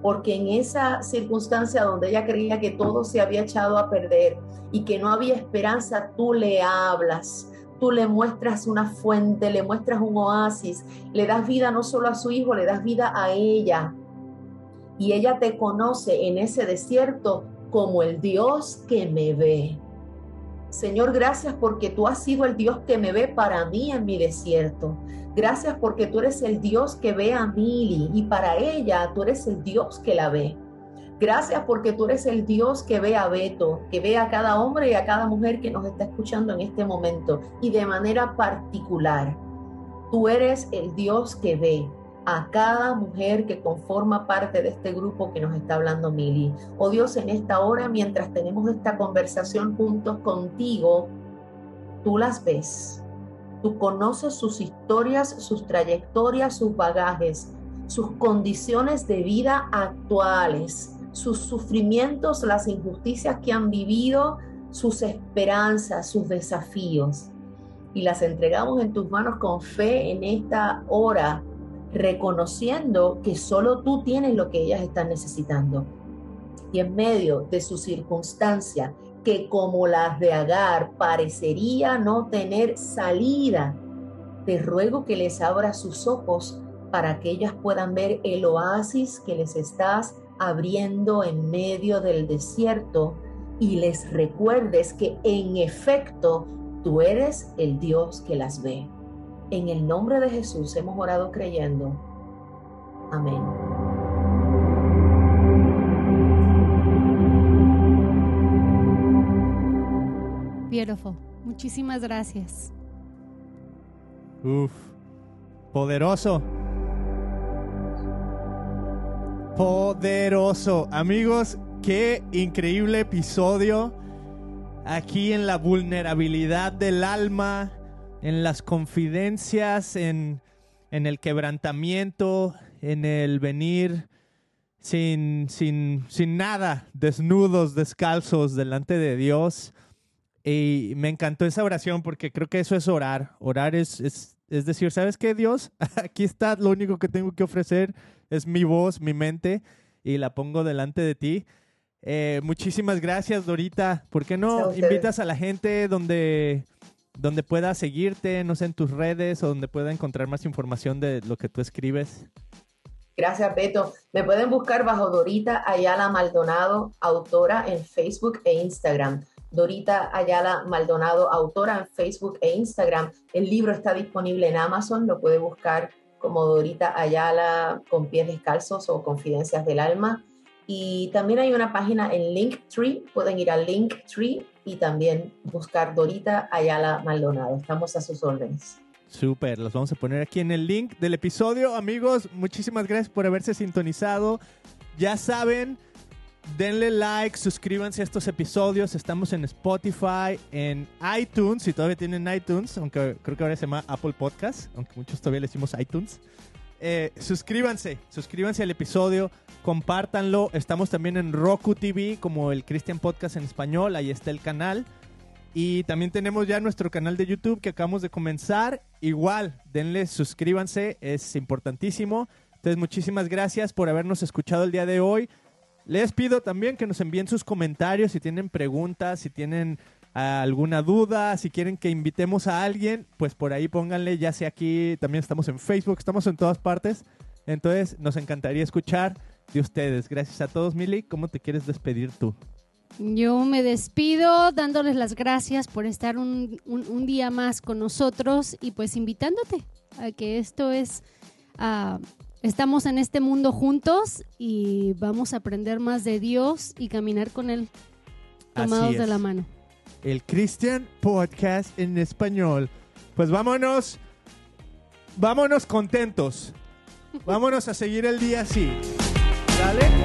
porque en esa circunstancia donde ella creía que todo se había echado a perder y que no había esperanza, tú le hablas, tú le muestras una fuente, le muestras un oasis, le das vida no solo a su hijo, le das vida a ella. Y ella te conoce en ese desierto como el Dios que me ve. Señor, gracias porque tú has sido el Dios que me ve para mí en mi desierto. Gracias porque tú eres el Dios que ve a Mili y para ella tú eres el Dios que la ve. Gracias porque tú eres el Dios que ve a Beto, que ve a cada hombre y a cada mujer que nos está escuchando en este momento y de manera particular. Tú eres el Dios que ve a cada mujer que conforma parte de este grupo que nos está hablando Mili. Oh Dios, en esta hora, mientras tenemos esta conversación juntos contigo, tú las ves. Tú conoces sus historias, sus trayectorias, sus bagajes, sus condiciones de vida actuales, sus sufrimientos, las injusticias que han vivido, sus esperanzas, sus desafíos. Y las entregamos en tus manos con fe en esta hora reconociendo que solo tú tienes lo que ellas están necesitando. Y en medio de su circunstancia, que como las de Agar parecería no tener salida, te ruego que les abra sus ojos para que ellas puedan ver el oasis que les estás abriendo en medio del desierto y les recuerdes que en efecto tú eres el Dios que las ve. En el nombre de Jesús hemos orado creyendo. Amén. Muchísimas gracias. Uf, poderoso. Poderoso. Amigos, qué increíble episodio. Aquí en la vulnerabilidad del alma, en las confidencias, en, el quebrantamiento, en el venir sin, sin, sin nada, desnudos, descalzos delante de Dios. Y me encantó esa oración porque creo que eso es orar. Orar es, es, es, decir, ¿sabes qué, Dios? Aquí está, lo único que tengo que ofrecer es mi voz, mi mente, y la pongo delante de ti. Eh, muchísimas gracias, Dorita. ¿Por qué no invitas a la gente donde donde pueda seguirte, no sé, en tus redes o donde pueda encontrar más información de lo que tú escribes. Gracias, Beto. Me pueden buscar bajo Dorita Ayala Maldonado, autora en Facebook e Instagram. Dorita Ayala Maldonado, autora en Facebook e Instagram. El libro está disponible en Amazon, lo puede buscar como Dorita Ayala con pies descalzos o Confidencias del Alma. Y también hay una página en Linktree, pueden ir a Linktree y también buscar Dorita Ayala Maldonado. Estamos a sus órdenes. Súper, los vamos a poner aquí en el link del episodio. Amigos, muchísimas gracias por haberse sintonizado. Ya saben, denle like, suscríbanse a estos episodios. Estamos en Spotify, en iTunes, si todavía tienen iTunes, aunque creo que ahora se llama Apple Podcast, aunque muchos todavía le decimos iTunes. Eh, suscríbanse, suscríbanse al episodio, compártanlo. Estamos también en Roku TV como el Christian Podcast en español, ahí está el canal. Y también tenemos ya nuestro canal de YouTube que acabamos de comenzar. Igual, denle, suscríbanse, es importantísimo. Entonces, muchísimas gracias por habernos escuchado el día de hoy. Les pido también que nos envíen sus comentarios si tienen preguntas, si tienen alguna duda, si quieren que invitemos a alguien, pues por ahí pónganle, ya sea aquí, también estamos en Facebook, estamos en todas partes. Entonces nos encantaría escuchar de ustedes. Gracias a todos, Mili. ¿Cómo te quieres despedir tú? Yo me despido dándoles las gracias por estar un, día más con nosotros y pues invitándote a que esto es, ah, estamos en este mundo juntos y vamos a aprender más de Dios y caminar con Él tomados de la mano. El Christian Podcast en español. Pues vámonos, vámonos contentos. Vámonos a seguir el día así. ¿Dale?